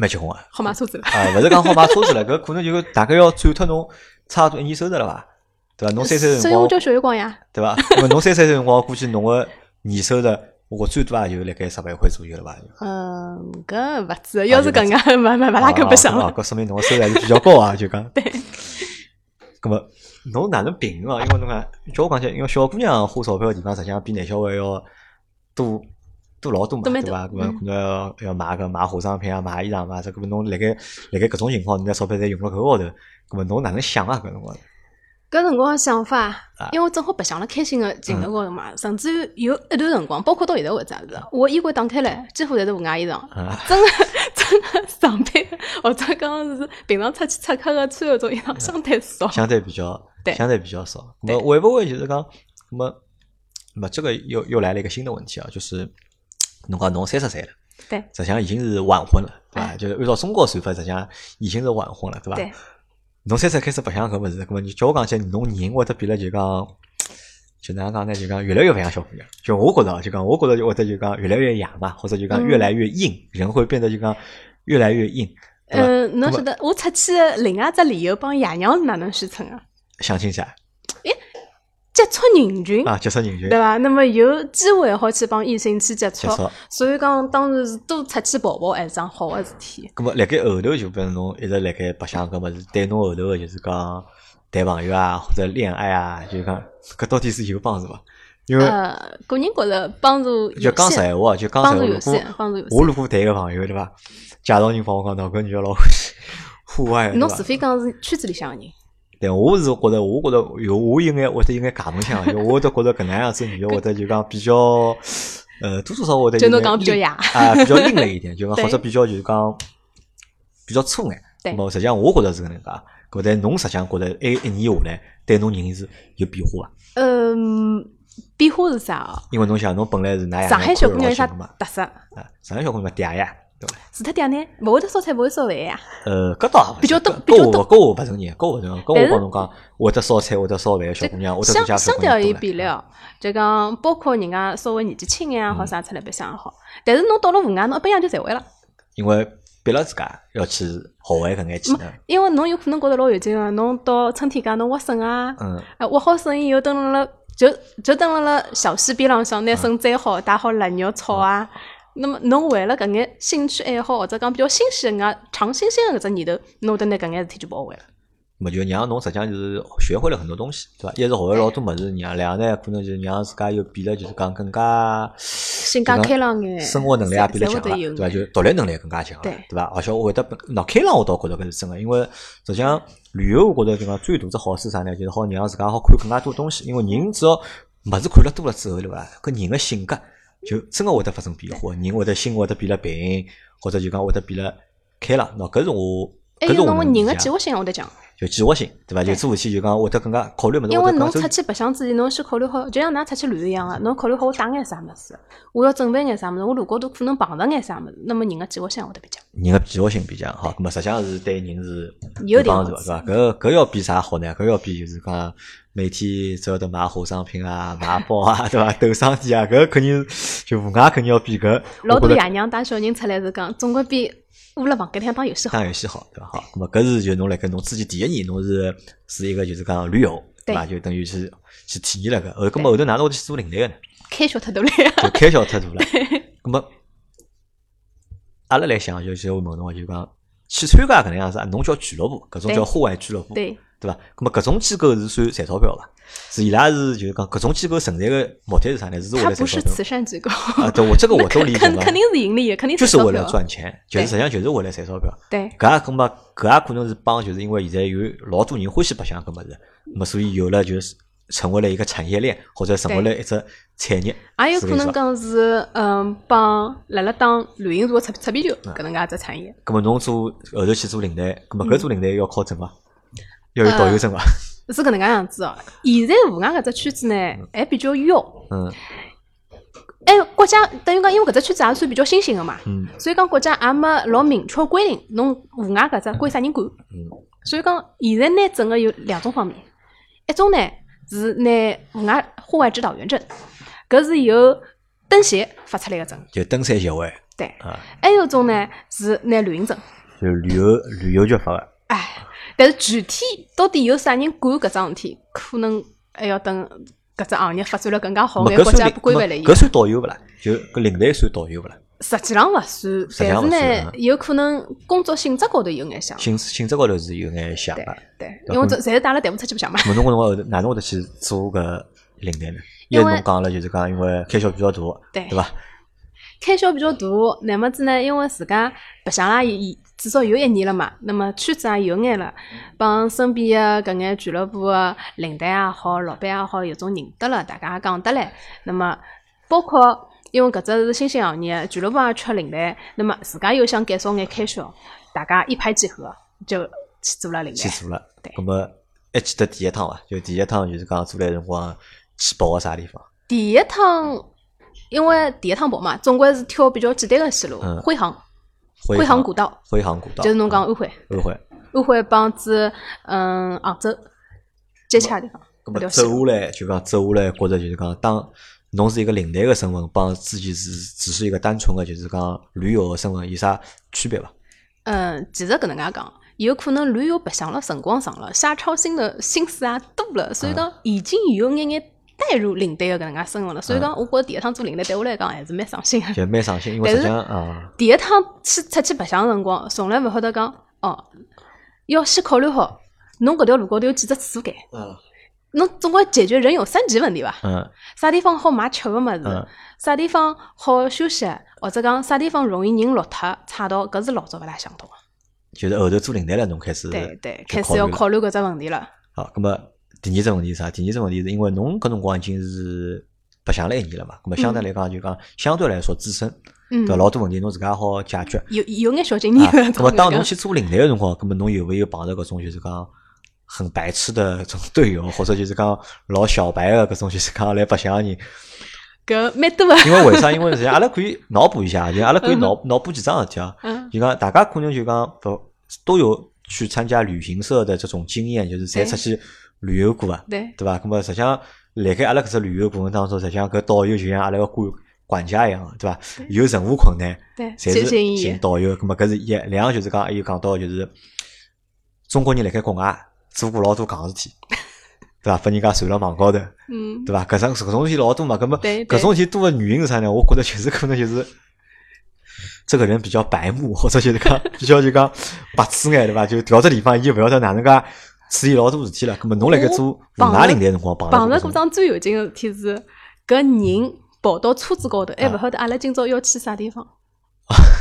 蛮结棍啊！好买车子了啊，勿是讲好买车子了，搿可能就大概要赚脱侬差不多一年收入了伐？对伐？侬三岁辰光，所以我叫小月光呀，对伐？因为侬三岁辰光，估计侬个年收入，我最多也就辣盖十万块左右了伐？嗯，搿勿止，要是搿样，勿勿勿拉搿白相 了。搿说明侬个收入还是比较高啊，就讲。对。搿么，侬哪能平衡啊？因为侬看，叫我讲起，因为小姑娘花钞票个地方，实际上比男小孩要多。多老多嘛，对伐？搿么可能要要买个买化妆品啊，买衣裳嘛，这搿么侬辣盖辣盖搿种情况，侬那钞票侪用了搿个号头，搿么侬哪能想啊？搿辰光？搿辰光想法，因为正好白相了开心个劲头高头嘛，甚至于有一段辰光，包括到现在为止也是，我衣柜打开来，几乎侪是户外衣裳，真个 上班或者讲是平常出去出客个穿搿种衣裳相对少，相对比较，相对比较少。那会不会就是讲，那么，那么这个又又来了一个新的问题啊，就是。侬讲侬三十岁了，对，实际上已经是晚婚了，对伐？就是按照中国算法，实际上已经是晚婚了，对吧？对。侬三十开始白相搿物事，搿么你叫我讲起，侬人会得变了，就讲，就哪能讲呢？就讲越来越勿像小姑娘。就我觉着，就讲我觉着会得就讲越来越野嘛，或者就讲越来越硬，人会变得就讲越来越硬。嗯，侬晓得我出去另外只理由帮爷娘是哪能宣称啊？相亲去。接触人群啊，接触人群，对伐？那么有机会好去帮异性去接触，所以讲当然是多出去跑跑，还是桩好个事体。咁么，辣盖后头就比如侬一直辣盖白相，搿么是对侬后头个就是讲谈朋友啊，或者恋爱啊，就讲搿到底是有帮助伐？因为呃，个人觉着帮助就讲实闲话，就讲实话。帮助有限，我如果谈个朋友，对伐？介绍人帮我讲，到搿女个老户外，侬除非讲是圈子里向个人。但我是觉着，我觉着有我应该或者应该假门腔，我都觉着搿能样子女的或者就讲比较，呃，多多少少会得就侬讲比较哑啊，比较另类一点，就讲 或者比较就是讲比较粗眼。对。么实际上我觉着是搿能介，搿但侬实际上觉着埃一年下来对侬人是有变化伐？嗯，变化是啥哦？因为侬想，侬本来是哪样？上海小姑娘有啥特色？啊，上海小姑娘嗲呀。对除脱嗲呢，勿会得烧菜，勿会烧饭呀。呃，搿倒比较多，比较多。搿我勿承认，搿我承认。搿我帮侬讲，会得烧菜，会得烧饭，小姑娘，会得做家相相对而比了，就讲包括人家稍微年纪轻眼也好，啥出来白相也好。但是侬到了户外，侬一般样就侪会了。因为逼牢自家要去学会搿眼技能。因为侬有可能觉着老有劲个，侬到春天介侬挖笋啊，嗯，挖好笋以后，等了就就等辣辣小溪边浪向，拿笋摘好，带好腊肉炒啊。那么，侬为了搿眼兴趣爱好，或者讲比较新鲜个、尝新鲜个搿只念头，侬得拿搿眼事体就勿学会了。么就让侬实际上就是学会了很多东西，对伐？一是学会老多物事，两两呢可能就是让自家又变得就是讲更加性格开朗眼，生活能力也变得强了，对伐？就独立能力更加强了，对伐？而且我会得喏开朗，我倒觉着搿是真个，因为实际上旅游我觉着就讲最大只好处啥呢？就是好让自家好看更加多东西，因为人只要物事看了多了之后，对伐？搿人个性格。就真个会得发生变化，人会得心会得变了平，或者就讲会得变了开朗。喏，搿是我，搿是我人个计划性，我得讲。就计划性，对伐？就做事体就讲会得更加考虑物事。因为侬出去白相之前，侬先考虑好，就像㑚出去旅游一样个，侬考虑好我带眼啥物事，我要准备眼啥物事，我路高头可能碰着眼啥物事，那么人个计划性会得比较。人个计划性比较好，咁么实际上是对人是有点帮助的，对伐？搿搿要比啥好呢？搿要比就是讲每天只要得买化妆品啊、买包啊，对伐？斗商店啊，搿肯定是就无外肯定要比搿老多爷娘带小人出来是讲，总归比窝辣房间里向打游戏好。打游戏好，对伐？好，那么搿是就侬辣盖侬自己第一年侬是是一个就是讲旅游，对伐？就等于是去体验了个，后搿么后头哪能会去做领队个呢？开销太大了。就开销太大了。搿么，阿拉来想，就是我问侬，就讲去参加搿能样子，侬叫俱乐部，搿种叫户外俱乐部，对，对伐？咁么搿种机构是算赚钞票伐？是伊拉是就是讲搿种机构存在个目的是啥呢？是为了赚钞票慈善机构。啊？对，我这个 我都理解嘛肯肯，定是盈利的，肯定就是为了赚钱，就是实际上就是为了赚钞票。对搿也搿么，搿也可能是帮，就是因为现在有老多人欢喜白相搿物事，咁么所以有了就是成为了一个产业链，或者成为了一只产业。也有可能讲是嗯，帮辣辣当旅行社擦擦边球嗯搿能介一只产业。咁么侬做后头去做领队，咁么嗯搿做领队要考证伐？要有导游证伐？是搿能介样子哦。现在户外搿只圈子呢，还比较妖。嗯哎，国家等于讲，因为搿只圈子也算比较新兴个嘛，嗯所以讲国家也没老明确规定，侬户外搿只归啥人管。嗯所以讲，现在拿证个有两种方面，一种呢是拿户外户外指导员证，搿是由登协发出来个证，就登山协会对。啊，还有一种呢是拿旅行证，就旅游旅游局发个。哎，但是具体到底有啥人管搿桩事体，可能还要等搿只行业发展了更加好眼，国家不规范了以后搿。算导游勿啦？就搿领队算导游勿啦？实际上勿算，但是呢，有可能工作性质高头有眼像。性性质高头是有眼像对个。对，对因为这侪是带了队伍出去白相嘛。咁么侬光后头哪能会得去做搿领队呢？因因为为侬讲了，就是讲因为开销比较大，对对伐？开销比较大，那么子呢？因为自家白相了也至少有一年了嘛，那么圈子也有眼了，帮身边的搿眼俱乐部的领队也好，老板也好，有种认得了，大家也讲得来。那么包括因为搿只是新兴行业，俱乐部也缺领队，那么自家又想减少眼开销，大家一拍即合，就去做了领队。去做了对。那么还记得第一趟伐？就第一趟就是讲做来辰光去跑个啥地方？第一趟，因为第一趟跑嘛，总归是挑比较简单的线路嗯，徽杭，徽徽杭古道，徽杭古道，就是侬讲安徽。安徽。安徽帮子嗯杭州接洽的地方，那么走下来就讲走下来，觉着就是讲当侬是一个领队个身份，帮自己是只是一个单纯个就是讲旅游个身份有啥区别伐？嗯，其实搿能介讲，有可能旅游白相了，辰光长了，瞎操心的心思也多了，所以讲已经有眼眼带入领队个搿能介身份了。所以讲，我觉着第一趟做领队对我来讲还是蛮伤心个。就蛮伤心，因为实际上啊，第一趟去出去白相个辰光，从来勿晓得讲哦，要先考虑好，侬搿条路高头有几只厕所间，嗯侬总归解决人有三急问题伐？嗯啥地方好买吃个物嗯事，啥地方好休息，或者讲啥地方容易人落脱、踩到，搿是老早勿大想到个。就是后头做领队了，侬开始对对，开始要考虑搿只问题了。好，咁么第二只问题是啥？第二只问题是因为侬搿辰光已经是白相了一年了嘛，咁么相对来讲就讲相对来说资深，嗯对，老多问题侬自家好解决。有有眼小经验啊，个。么 当侬侬去做领队个辰光，咁么侬有没有碰到搿种就是讲很白痴的这种队友，或者就是讲老小白个搿种就是讲来白相个人？搿蛮多个。因为为啥？因为实际上阿拉可以脑补一下，就阿拉可以脑脑补几桩事体啊。嗯就讲大家可能就讲不都有去参加旅行社的这种经验，就是侪出去旅游过啊，对对伐？咁么实际上辣盖阿拉搿只旅游过程当中，实际上搿导游就像阿拉个管管家一样，对伐？有任何困难，对，侪是。寻导游。咁么搿是一，两就是讲还有讲到就是中国人辣盖国外做过老多戆事体，对伐？拨人家传了网高头。嗯，对伐？搿种搿种事体老多嘛，搿么搿种事体多的原因是啥呢？我觉得确实可能就是这个人比较白目，或者就是讲比较就讲白痴眼，对伐？就调只地方，伊就勿晓得哪能介处理老多事体了。搿么侬辣盖做户外领队辰光碰碰着过桩最有劲个事体是，搿人跑到车子高头，还啊勿晓得阿拉今朝要去啥地方。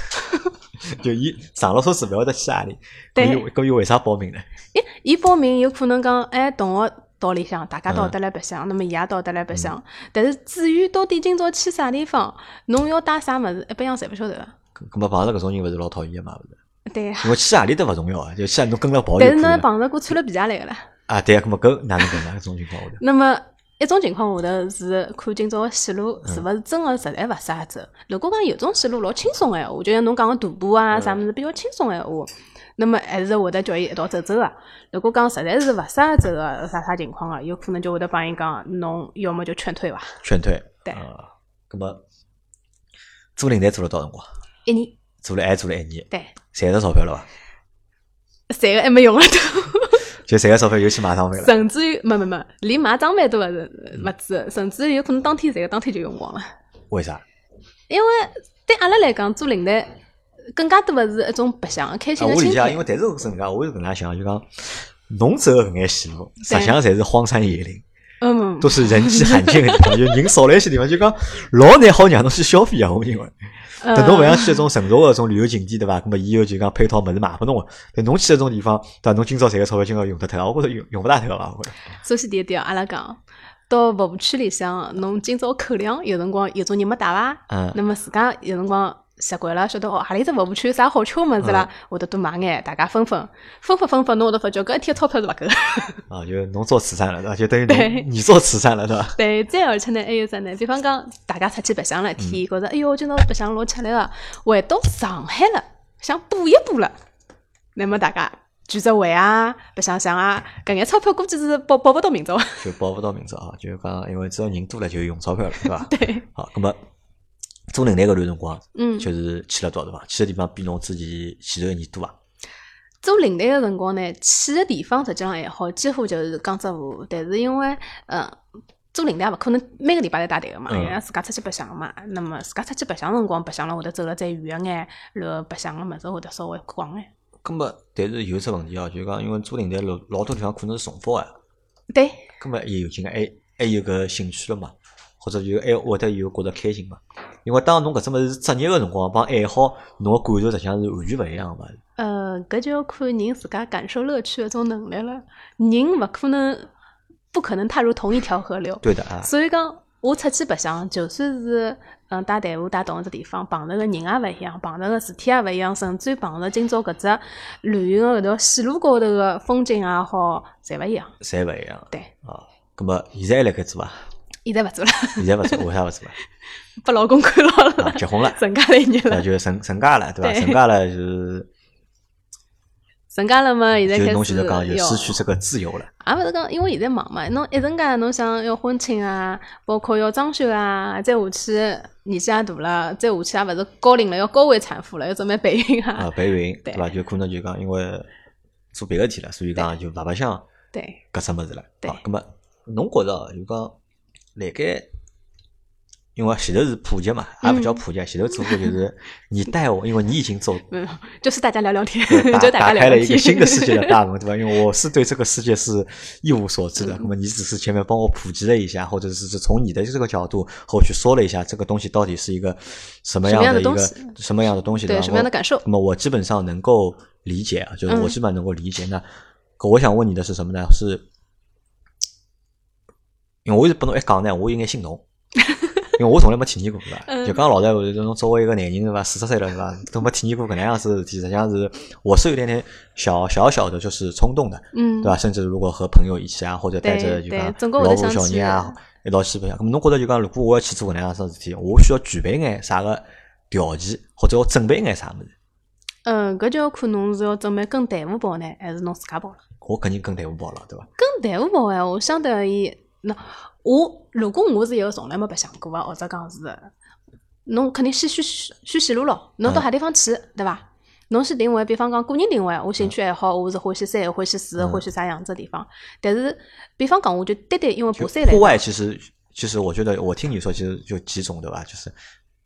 就伊上了车子勿晓得去哪里，对搿伊搿伊为啥报名呢？诶，伊报名有可能讲，哎，同学到里向，大家到得来白相，那么伊也到得来白相。但是至于到底今朝去啥地方，侬要带啥物事，一般样侪勿晓得个。搿搿么碰着搿种人勿是老讨厌个嘛？勿是？对呀，因为去何里都勿重要啊，就去侬跟了跑但是侬。碰着过穿了皮鞋来个啦。啊，对啊，搿么搿哪能办呢？搿种情况下头，那么一种情况下头是看今朝个线路是勿是真个实在勿适合走。如果讲有种线路老轻松个闲话，就像侬讲个徒步啊啥物事比较轻松个闲话，那么还是会得叫伊一道走走个。如果讲实在是勿适合走个啥啥情况个，有可能就会得帮伊讲，侬要么就劝退伐。劝退。对啊，咁么做领队做了多少辰光？一年，做了还做了一年，对，赚着钞票了伐？赚个还没用了都。就赚个钞票又去买装备了。甚至于没没没，连买装备都勿是勿止，甚至于有可能当天赚个当天就用光了。为啥？因为对阿拉来讲，做领队更加多的是一种白相、开啊，心的心我理解，因为态。但是是搿能介，我是搿能介想，就讲侬走的搿眼线路，实际上侪是荒山野岭，嗯，都是人迹罕见个地方，就人少了一些地方，就讲老难好让侬去消费啊，我认为。呃等侬勿像去一种成熟个种旅游景点，对伐？那么伊有就讲配套物事卖拨侬个。但侬去一种地方，对伐？侬今朝赚个钞票，今朝用得脱啊？我觉着用用勿大脱伐？我觉着。首先第一点，阿拉讲到服务区里向，侬今朝口粮有辰光有种人没带伐？嗯那么自家有辰光习惯了，晓得哦，何里只服务区有啥好吃个物事嗯啦，会得多买眼，大家分分，分分分分，侬会得发觉搿一天钞票是勿够。啊，就侬做慈善了，对伐？就等于对侬你做慈善了，对伐？对，再而且呢，还有啥呢？比方讲，大家出去白相了一天，觉着哎哟，今朝白相老吃力个，回到上海了，想补一补了，那么大家聚只会啊，白相相啊，搿眼钞票估计是报报勿到明朝。就报勿到明朝啊，就讲因为只要人多了就用钞票了，对伐？对，好，那么做领队搿段辰光，嗯，就是去了多少地方？去的地方比侬之前前头一年多伐？做领队个辰光呢，去个地方实际上还好，几乎就是江浙沪。但是因为嗯，做领队也勿可能每个礼拜侪带队个嘛，嗯人家自家出去白相嘛。那么自家出去白相辰光，白相了会得走了再远个眼，然后白相个物事会得稍微广眼。咁么，但是有只问题哦，就讲因为做领队老老多地方可能是重复个，对，咁么也有劲个，还还有搿兴趣了嘛？或者就还会得有觉着开心嘛？因为当侬搿只物事是职业个辰光，帮爱好，侬个感受实际上是完全勿一样个嘛。呃，搿就要看人自家感受乐趣的种能力了。人勿可能，不可能踏入同一条河流。对的啊，所以讲，我出去白相，就算是嗯带队伍带到一只地方，碰着个人也勿一样，碰着个事体也勿一样，甚至于碰着今朝搿只旅游个搿条线路高头个风景也好，侪勿一样。侪勿一样对，啊。咁么现在还辣盖做伐？现在勿做了，现在勿做，为啥勿做啊？被老公看牢啊，了，结婚了，成家立业了，那就成成家了，对伐？成家了就是成家了嘛，现在就是开始侬现在讲就失去这个自由了。也勿是讲，因为现在忙嘛，侬一阵间侬想要婚庆啊，包括要装修啊，再下去年纪也大了，再下去也勿是高龄了，要高位产妇了，要准备备孕啊啊，，备孕对对伐？就可能就讲因为做别个事体了，所以讲就勿白相对。搿只物事了。对好，咁么侬觉着哦就讲辣盖，因为前头是普及嘛，也勿叫普及，前头只不过就是 你带我，因为你已经走嗯，就是大家聊聊天，对打就打开了一个。新的世界的大门，对吧？因为我是对这个世界是一无所知的，嗯那么你只是前面帮我普及了一下，或者是从你的这个角度和我去说了一下这个东西到底是一个什么样的一个什么样的东西什么样的东西，对吧？什么样的感受那么我基本上能够理解啊，就是我嗯基本上能够理解。那可我想问你的是什么呢？是因为我一直拨侬一讲呢，我有眼心动。因为我从来没体验过，对伐？嗯就讲老实话，就侬作为一个男人，对伐？四十岁了，对伐？都没体验过搿能样子的事体，实际上是我是有点点小小小的，就是冲动的，嗯，对伐？甚至如果和朋友一起啊，或者带着就讲老婆小人啊，一道去白相。咁侬觉得就讲，如果我要去做搿能样子事体，我需要具备眼啥个条件，或者我准备眼啥物事？嗯，搿就要看侬是要准备跟队伍跑呢，还是侬自家跑了。我肯定跟队伍跑了，对伐？跟队伍跑闲话，相对而言那我如果我是一个从来没白相过个，或者讲是，侬肯定先选选线路咯。侬到啥地方去，对伐？侬先定位，比方讲个人定位，我兴趣爱好，我是欢喜山，欢喜水，嗯欢喜啥样子的地方。但是，比方讲，我就单单因为爬山来户，外其实其实我觉得，我听你说，其实就几种，对吧？就是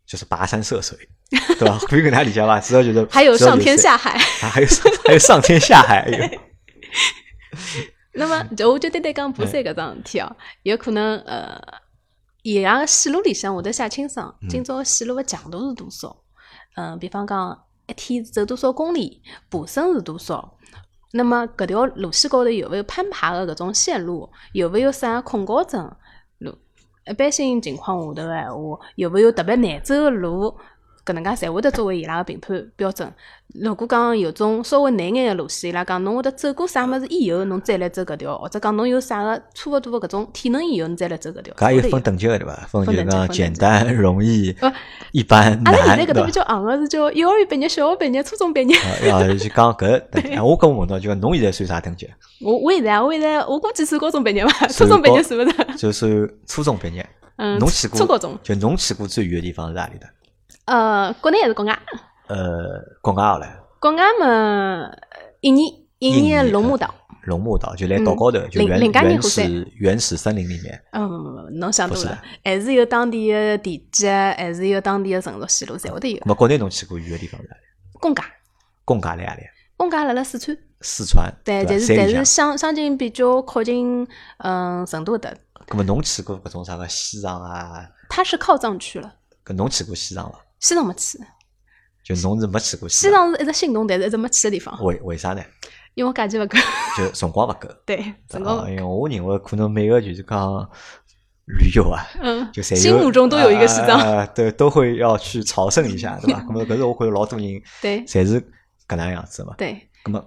就是跋山涉水，对吧？可以跟他理解吧？只要觉得还有上天下，海。啊还有上还有上天下海，那么就我就单单讲爬山搿桩事体哦，有可能呃，伊拉个线路里向会得写清爽，今朝个线路个强度是多少？嗯，比方讲一天走多少公里，爬升是多少？那么搿条路线高头有没有攀爬个搿种线路？有没有啥恐高症路？一般性情况下头个闲话，有没有特别难走个路？搿能介才会得作为伊拉个评判标准。如果讲有种稍微难眼个路线，伊拉讲侬会得走过啥物事以后，侬再来走搿条，或者讲侬有啥个差勿多个搿种体能以后，侬再来走搿条。搿也有分等级个对伐？分就讲简单、容易呃、一般、阿拉现在搿搭比？较行个是叫幼儿园毕业、小学毕业、初中毕业。啊，就 讲搿我跟我问到，就讲侬现在算啥等级？我我现在啊我现在我估计算高中毕业伐，初中毕业高算勿算。就算初中毕业。嗯，侬去过初高中。就侬去过最远个地方是哪里的？呃，国内还是国外？呃，国外好了，国外嘛，印尼印尼印尼的龙目岛。龙目岛就辣岛高头，就原原始原始森林里面。嗯，侬想多了还是有当地的地基，还是有当地的成熟线路，侪会得有那。么国内侬去过远个地方是哪里？公家，公家辣何里？公家辣辣四川，四川，对，但是但是。相相近比较靠近，嗯，成都的，那么侬去过搿种啥个西藏啊？它是靠藏区了，搿侬去过西藏伐？西藏没去，就侬是没去过西藏？藏是一直心动，但是一直没去的地方，为为啥呢？因为假期勿够，就辰光勿够。对，辰光啊，因为我认为可能每个就是讲旅游啊，嗯，就侪心目中都有一个西藏，啊，都都会要去朝圣一下，对伐？那么搿是我觉着老多人对侪是搿能样子嘛。对，那么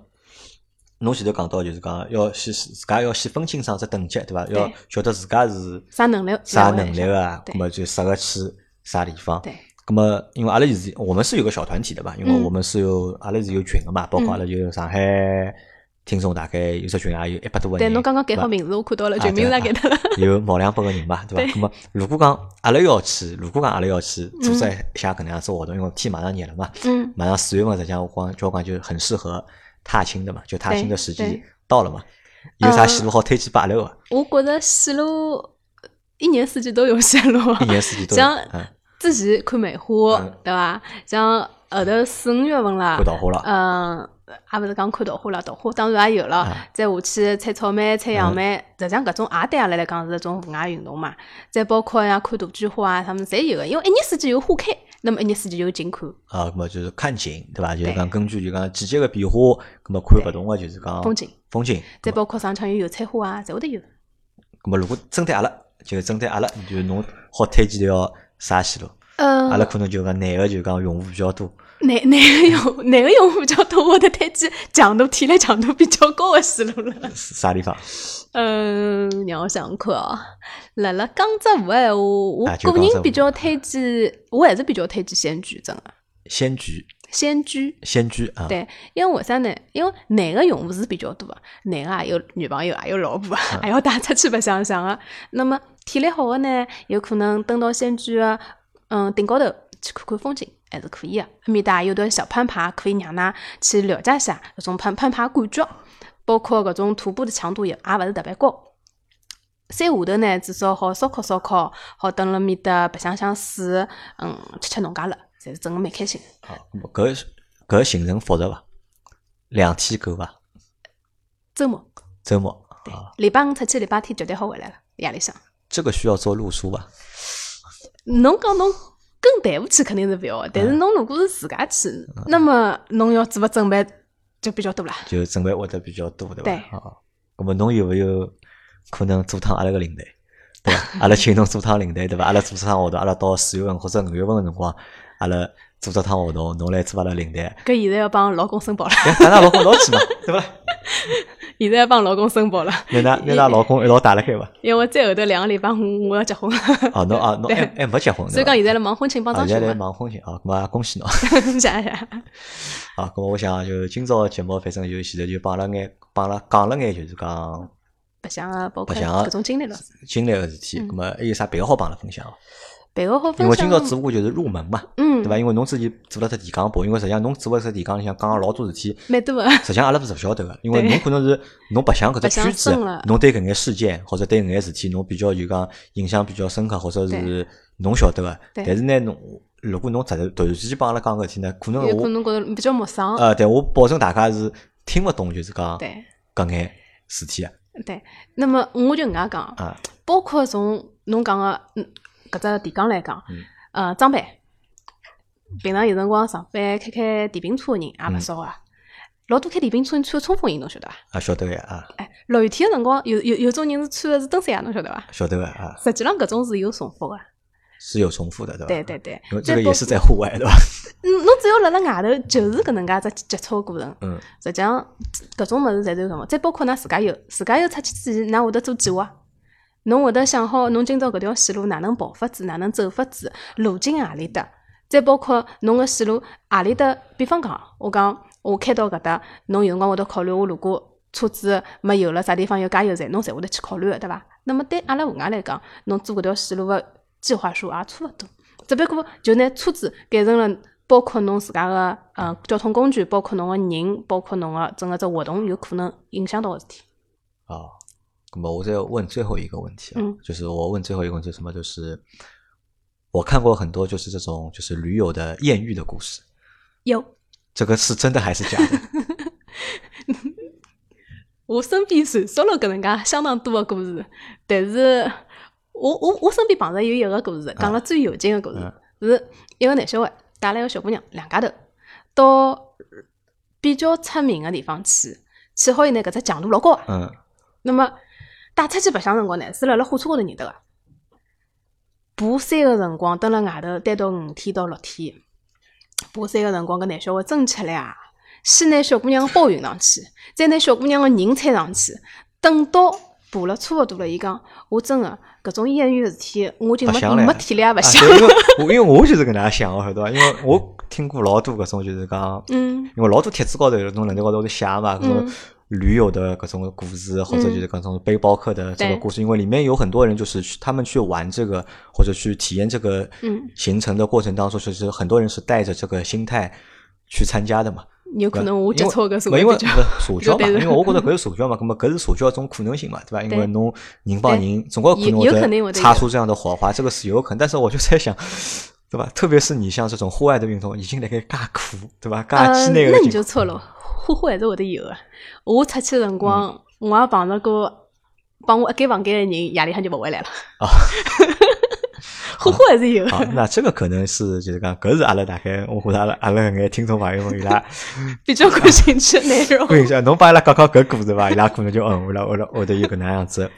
侬前头讲到就是讲要先自家要先分清爽只等级，对伐？要晓得自家是啥能力啥能力个啊，对那么就适合去啥地方。对，那么因为阿拉是我们是有个小团体的吧？因为嗯我们是有阿拉是有群的嘛，包括阿拉就有上海听众大概有只群也有一百多个人。对，侬刚刚改好名字，我看到了，啊群名对字也改脱了，有毛两百个人吧，对伐？对那么如果讲阿拉要去，如果讲阿拉要去组织嗯一下搿能样子活动，因为天马上热了嘛，嗯，马上四月份，实际上我讲交关就很适合踏青的嘛，就踏青的时机到了嘛。有啥线路好推荐拨阿拉个？我觉着线路一年四季都有线路啊，一年四季都有。之前看梅花嗯，对伐？像后头四五月份啦看，桃花了。嗯，也勿是讲看桃花了，桃花当然也有了啊。再下去采草莓、采杨梅，实际上搿种也对阿拉来讲是一种户外运动嘛。再包括像看杜鹃花啊，他们侪有个，因为一年四季有花开，那么一年四季有景看，啊，那么就是看景，对伐？就是对讲根据就讲季节个变化，那么看勿同个就是讲风景。风景。再包括上腔有油菜花啊，侪会得有。那么如果针对阿拉，就针对阿拉，就侬好推荐条啥线路？嗯，阿拉可能就讲男个就讲用户比较多，哪哪个用哪个用户比较多，我得推荐强度体力强度比较高的线路了。是啥地方？嗯，让我想想看哦。辣辣江浙沪闲话，我个人比较推荐，我还是比较推荐仙居镇啊。仙居，仙居，仙居啊，对，因为为啥呢？因为男个用户是比较多的，男个也有女朋友，也有老婆，嗯还要带出去白相相个。那么体力好的呢，有可能登到仙居个嗯顶高头去看看风景，还是可以个。埃面搭也有段小攀爬，可以让㑚去了解一下搿种攀攀爬感觉，包括搿种徒步的强度也也勿是特别高。山下头呢，至少好烧烤烧烤，好蹲辣面搭白相相水，嗯，吃吃农家乐，侪是真个蛮开心。好，搿搿行程复杂伐？两天够伐？周末。周末对，礼拜五出去，礼拜天绝对好回来了，夜里向。这个需要做路书伐？侬讲侬跟队伍去肯定是勿要的，但是侬如果是自家去，那么侬要做个准备就比较多啦。就准备会得比较多，对伐？对啊，咁么侬有没有可能做趟阿拉个领队，对伐？阿拉请侬做趟领队，对伐？阿拉做趟活动，阿拉到四月份或者五月份个辰光，阿拉做只趟活动，侬来做阿拉领队，搿现在要帮老公申报了，哎，带㑚老公一道去嘛，对伐？现在要帮老公申报了，拿㑚拿㑚老公一道带辣开伐？因为再后头两个礼拜我我要结婚了，哦，侬啊，侬对还还没结婚，所以讲现在辣忙婚庆帮啊，现在来忙婚庆啊，咁恭喜侬。谢谢。啊，咁我想就今朝节目，反正就现在就帮了眼，帮了讲了眼，就是讲白相啊，包括各种经历了，经历个事体。咁么还有啥别个好帮阿拉分享？别个好分享因为今。朝只不过就是入门嘛，嗯对，伐？因为侬自己做了只提纲部，因为实际上侬做个只提纲里向讲个老多事体，蛮多个。实际上阿拉是勿晓得个，因为侬可能是侬白相搿只圈子，侬对搿眼事件或者对搿眼事体，侬比较就讲印象比较深刻，或者是侬晓得个。但是呢，侬如果侬突然突然之间帮阿拉讲搿事体呢，可能我可能觉得比较陌生。呃，对我保证大家是听勿懂，就是讲对搿眼事体啊对，那么我就搿能介讲，啊。包括从侬讲个嗯搿只提纲来讲嗯，呃，装备，平常有辰光上班开开电瓶车个人也勿少啊。老多开电瓶车人穿个冲锋衣，侬晓得伐？啊，晓得个啊，哎，落雨天个辰光，有有有种人是穿个是登山鞋，侬晓得伐？晓得个啊，实际上搿种是有重复个，是有重复的，对吧？对对对因为，这个也是在户外，对吧？嗯，侬只要辣辣外头，就是搿能介只接触个过程。嗯，实际上，搿种物事侪是有什么？再包括㑚自驾游，自驾游出去之前，㑚会得做计划，侬会得想好侬今朝搿条线路哪能跑法子，哪能走法子，路径何里搭。再包括侬个线路何里搭，比方讲，我讲我开到搿搭，侬有辰光会得考虑，我如果车子没油了，啥地方有加油站，侬侪会得去考虑个，对伐？那么对阿拉户外来讲，侬做搿条线路个计划书也差勿多，只不过就拿车子改成了。包括侬自家个呃交通工具，包括侬个人，包括侬个整个只活动，有可能影响到个事体。哦，那么我再问最后一个问题啊，嗯就是我问最后一个问题是什么？就是我看过很多就是这种就是驴友的艳遇的故事，有，这个是真的还是假的？我身边传说了搿能介相当多的故事，但是我我我身边碰着有一个故事，讲了最有劲的故事，是一个男小孩带了一个小姑娘，两家头到比较出名的地方去，去好以后呢，搿只强度老高啊。嗯那么带出去白相辰光呢，是辣辣火车高头认得个。爬山个辰光，蹲辣外头待到五天到六天。爬山个辰光，搿男小孩真吃力啊！先拿小姑娘个包运上去，再拿小姑娘个人搀上去。等到爬了差勿多了，伊讲：“我真个搿种艳遇个事体，我就没没体力也勿啊，想。对因为 我因为我就是搿能样想个，晓得伐？因为我听过老多搿种就是讲，嗯因为老多帖子高头有种论坛高头会写嘛，搿种嗯驴友的各种故事，或者就是各种背包客的这个故事，因为里面有很多人就是去他们去玩这个或者去体验这个嗯行程的过程当中，其实很多人是带着这个心态去参加的嘛。有可能我接触个社因为社交嘛，因为我觉得搿是社交嘛，葛么搿是社交一种可能性嘛，对吧？因为对侬人帮对人总归可能有有肯定会擦出这样的火花，这个是有可能。但是我就在想，对吧？特别是你像这种户外的运动，已经辣盖介苦，对吧？介呃，那你就错了，呼呼还是会得有个。我出去的辰光，嗯我也碰着过帮我一间房间的人，夜里向就勿回来了。啊呼呼还是有好，的，那这个可能是就是讲，搿是阿拉大概我觉着阿拉阿拉搿眼听众朋友们伊拉 比较感兴趣的内容。问一下侬帮伊拉讲讲搿故事伐？伊拉可能就嗯，我了我了我得有搿能样子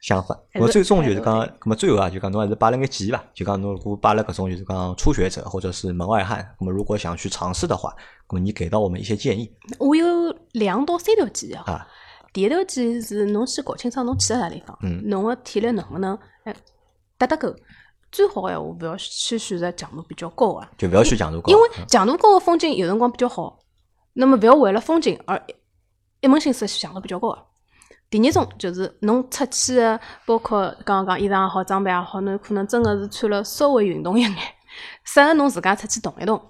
想法。还是我最终就是讲，还是咁么最后啊，就讲侬还是摆了眼建议伐？就讲侬如果摆了搿种就是讲初学者或者是门外汉，那么如果想去尝试的话，那么你给到我们一些建议我有两到三条建议啊。啊。第一条建议是侬先搞清爽侬去了啥地方，嗯侬个体力能不能哎搭得够。最好个闲话，勿要去选择强度比较高个，就勿要选强度高，因为嗯强度高个风景有辰光比较好，那么勿要为了风景而一门心思去强度比较高个。第二种就是侬出去个，包括刚刚讲衣裳也好，装备也好，侬有可能真个是穿了稍微运动一眼，适合侬自家出去动一动。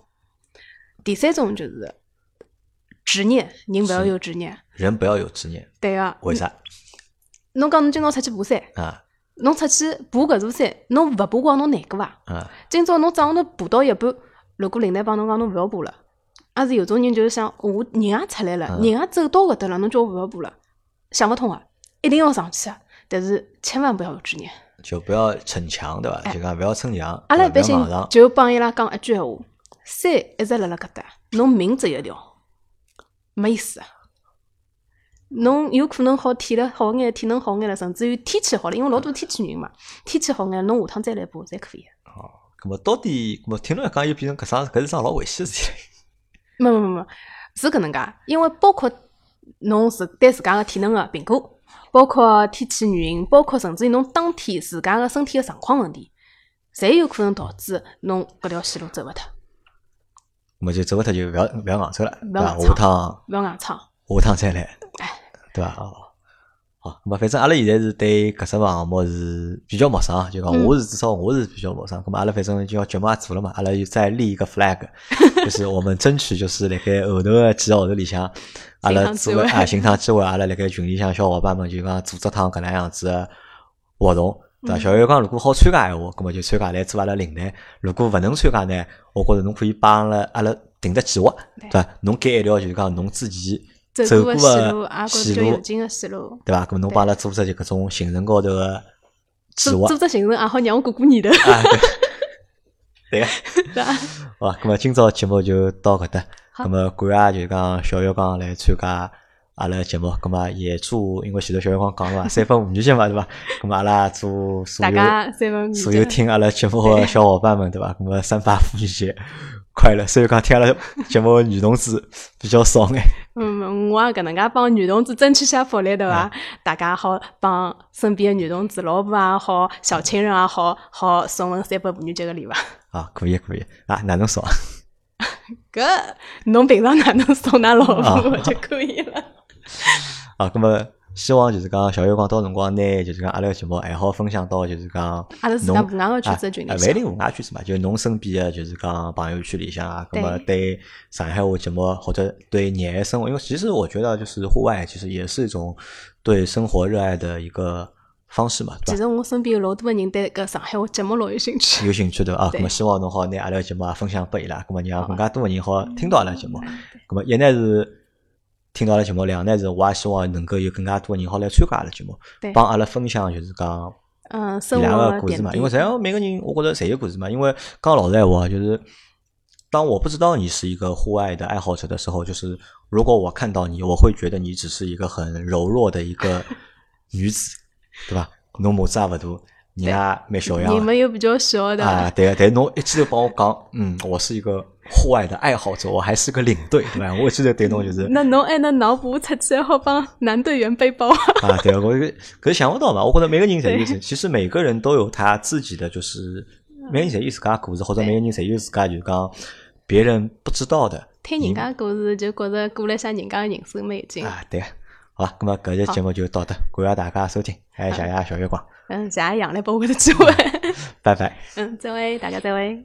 第三种就是执念，人勿要有执念。人不要有执念，对个，为啥侬讲侬今朝出去爬山，啊侬出去爬搿座山，侬勿爬光侬难过伐？啊？今朝侬早上头爬到一半，如果领队帮侬讲侬勿要爬了，也是有种人就是想，我人也出来了，嗯人也走到搿搭了，侬叫我勿要爬了，想勿通啊，一定要上去啊！但是千万不要有执念。就不要逞强，对伐？哎就讲勿要逞强，阿拉一般性。就帮伊拉讲一句闲话：山一直辣辣搿搭，侬命只有一条，没意思啊。侬有可能好体力好眼，体能好眼了，甚至于天气好了，因为老多天气原因嘛，天气好眼，侬下趟再来爬侪可以哦。咁么到底，咁么听侬一讲，又变成搿桩搿是桩老危险的事体了。没没没没，是搿能介，因为包括侬自对自家个体能个评估，包括天气原因，包括甚至于侬当天自家个身体个状况问题，侪有可能导致侬搿条线路走勿脱，咁么就走勿脱就勿要勿要硬走了，对伐？勿要硬下趟勿要硬撑。下趟再来哎，对伐？哦，好，咁么反正阿拉现在是对搿只项目是比较陌生啊，就讲嗯我是至少我是比较陌生。咁么阿拉反正就要节目也做了嘛，阿拉就再立一个 flag，就是我们争取就是辣盖后头个几个号头里向，阿拉做个啊寻趟机会，阿拉辣盖群里向小伙伴们就讲组织趟搿能样子个活动。对小月讲，如果好参加闲话，咁么就参加来做阿拉领队；如果勿能参加呢，我觉着侬可以帮阿拉阿拉定只计划，对伐？侬改一条就是讲侬自己走走过过个线路，对伐？咁么侬帮阿拉组织就搿种行程高头个计划组组织行程也好让我过过年头，啊，对，对个。对伐？好，咁么今朝节目就到搿搭。好咁么感谢就是讲小月刚来参加阿拉节目，咁么也祝，因为前头小月光讲了嘛，三分妇女节嘛，对伐？咁么阿拉祝所大有所有听阿拉节目个小伙伴们，对伐？咁么三八妇女节快乐！所以讲听阿拉节目个女同志比较少眼，嗯，我也搿能介帮女同志争取下福利，对伐？大家好帮身边的女同志、老婆也好、小情人也好，好送份三八妇女节个礼物。啊，可以可以啊，哪能送啊？搿侬平常哪能送㑚老啊婆就可以了。啊，咁么希望就是讲小月光到辰光拿就是讲阿拉个节目还好分享到就是讲阿拉自侬家户外个圈啊子群里向啊勿一定户外圈子嘛，就是侬身边个就是讲朋友圈里向啊，那么对上海话节目或者对热爱生活，因为其实我觉得就是户外其实也是一种对生活热爱的一个方式嘛，对吧？其实我身边有老多个人对搿上海话节目老有兴趣。有兴趣对伐？啊，对咁么希望侬好拿阿拉个节目也分享拨伊拉，咁么让更加多个人好听到阿拉节目。咁么一呢是听到阿拉节目，两呢是我也希望能够有更加多的人好来参加阿拉节目，帮阿拉分享就是讲嗯，生伊拉活个故事嘛。因为实际上每个人我觉着侪有故事嘛。因为刚老实闲话，就是当我不知道你是一个户外的爱好者的时候，就是如果我看到你，我会觉得你只是一个很柔弱的一个女子，对吧？侬模子也勿大，人也蛮小样。你们又比较小的，啊，对个，但侬一记头帮我讲，嗯，我是一个户外的爱好者，我还是个领队，对吧？我一记头对侬就是那侬还能脑补出去，好帮男队员背包。啊，对啊，我可是想不到嘛。我觉得每个人侪有，其实每个人都有他自己的，就是每个人侪有自家故事，或者每个人侪有自家就是讲别人不知道的听人家故事就觉着过了一下人家的人生美景。啊，对个。好了，那么搿期节目就到这，感谢大家收听，还有谢谢小月光，嗯，谢谢杨来帮我的机会。拜拜。嗯，再会，大家再会。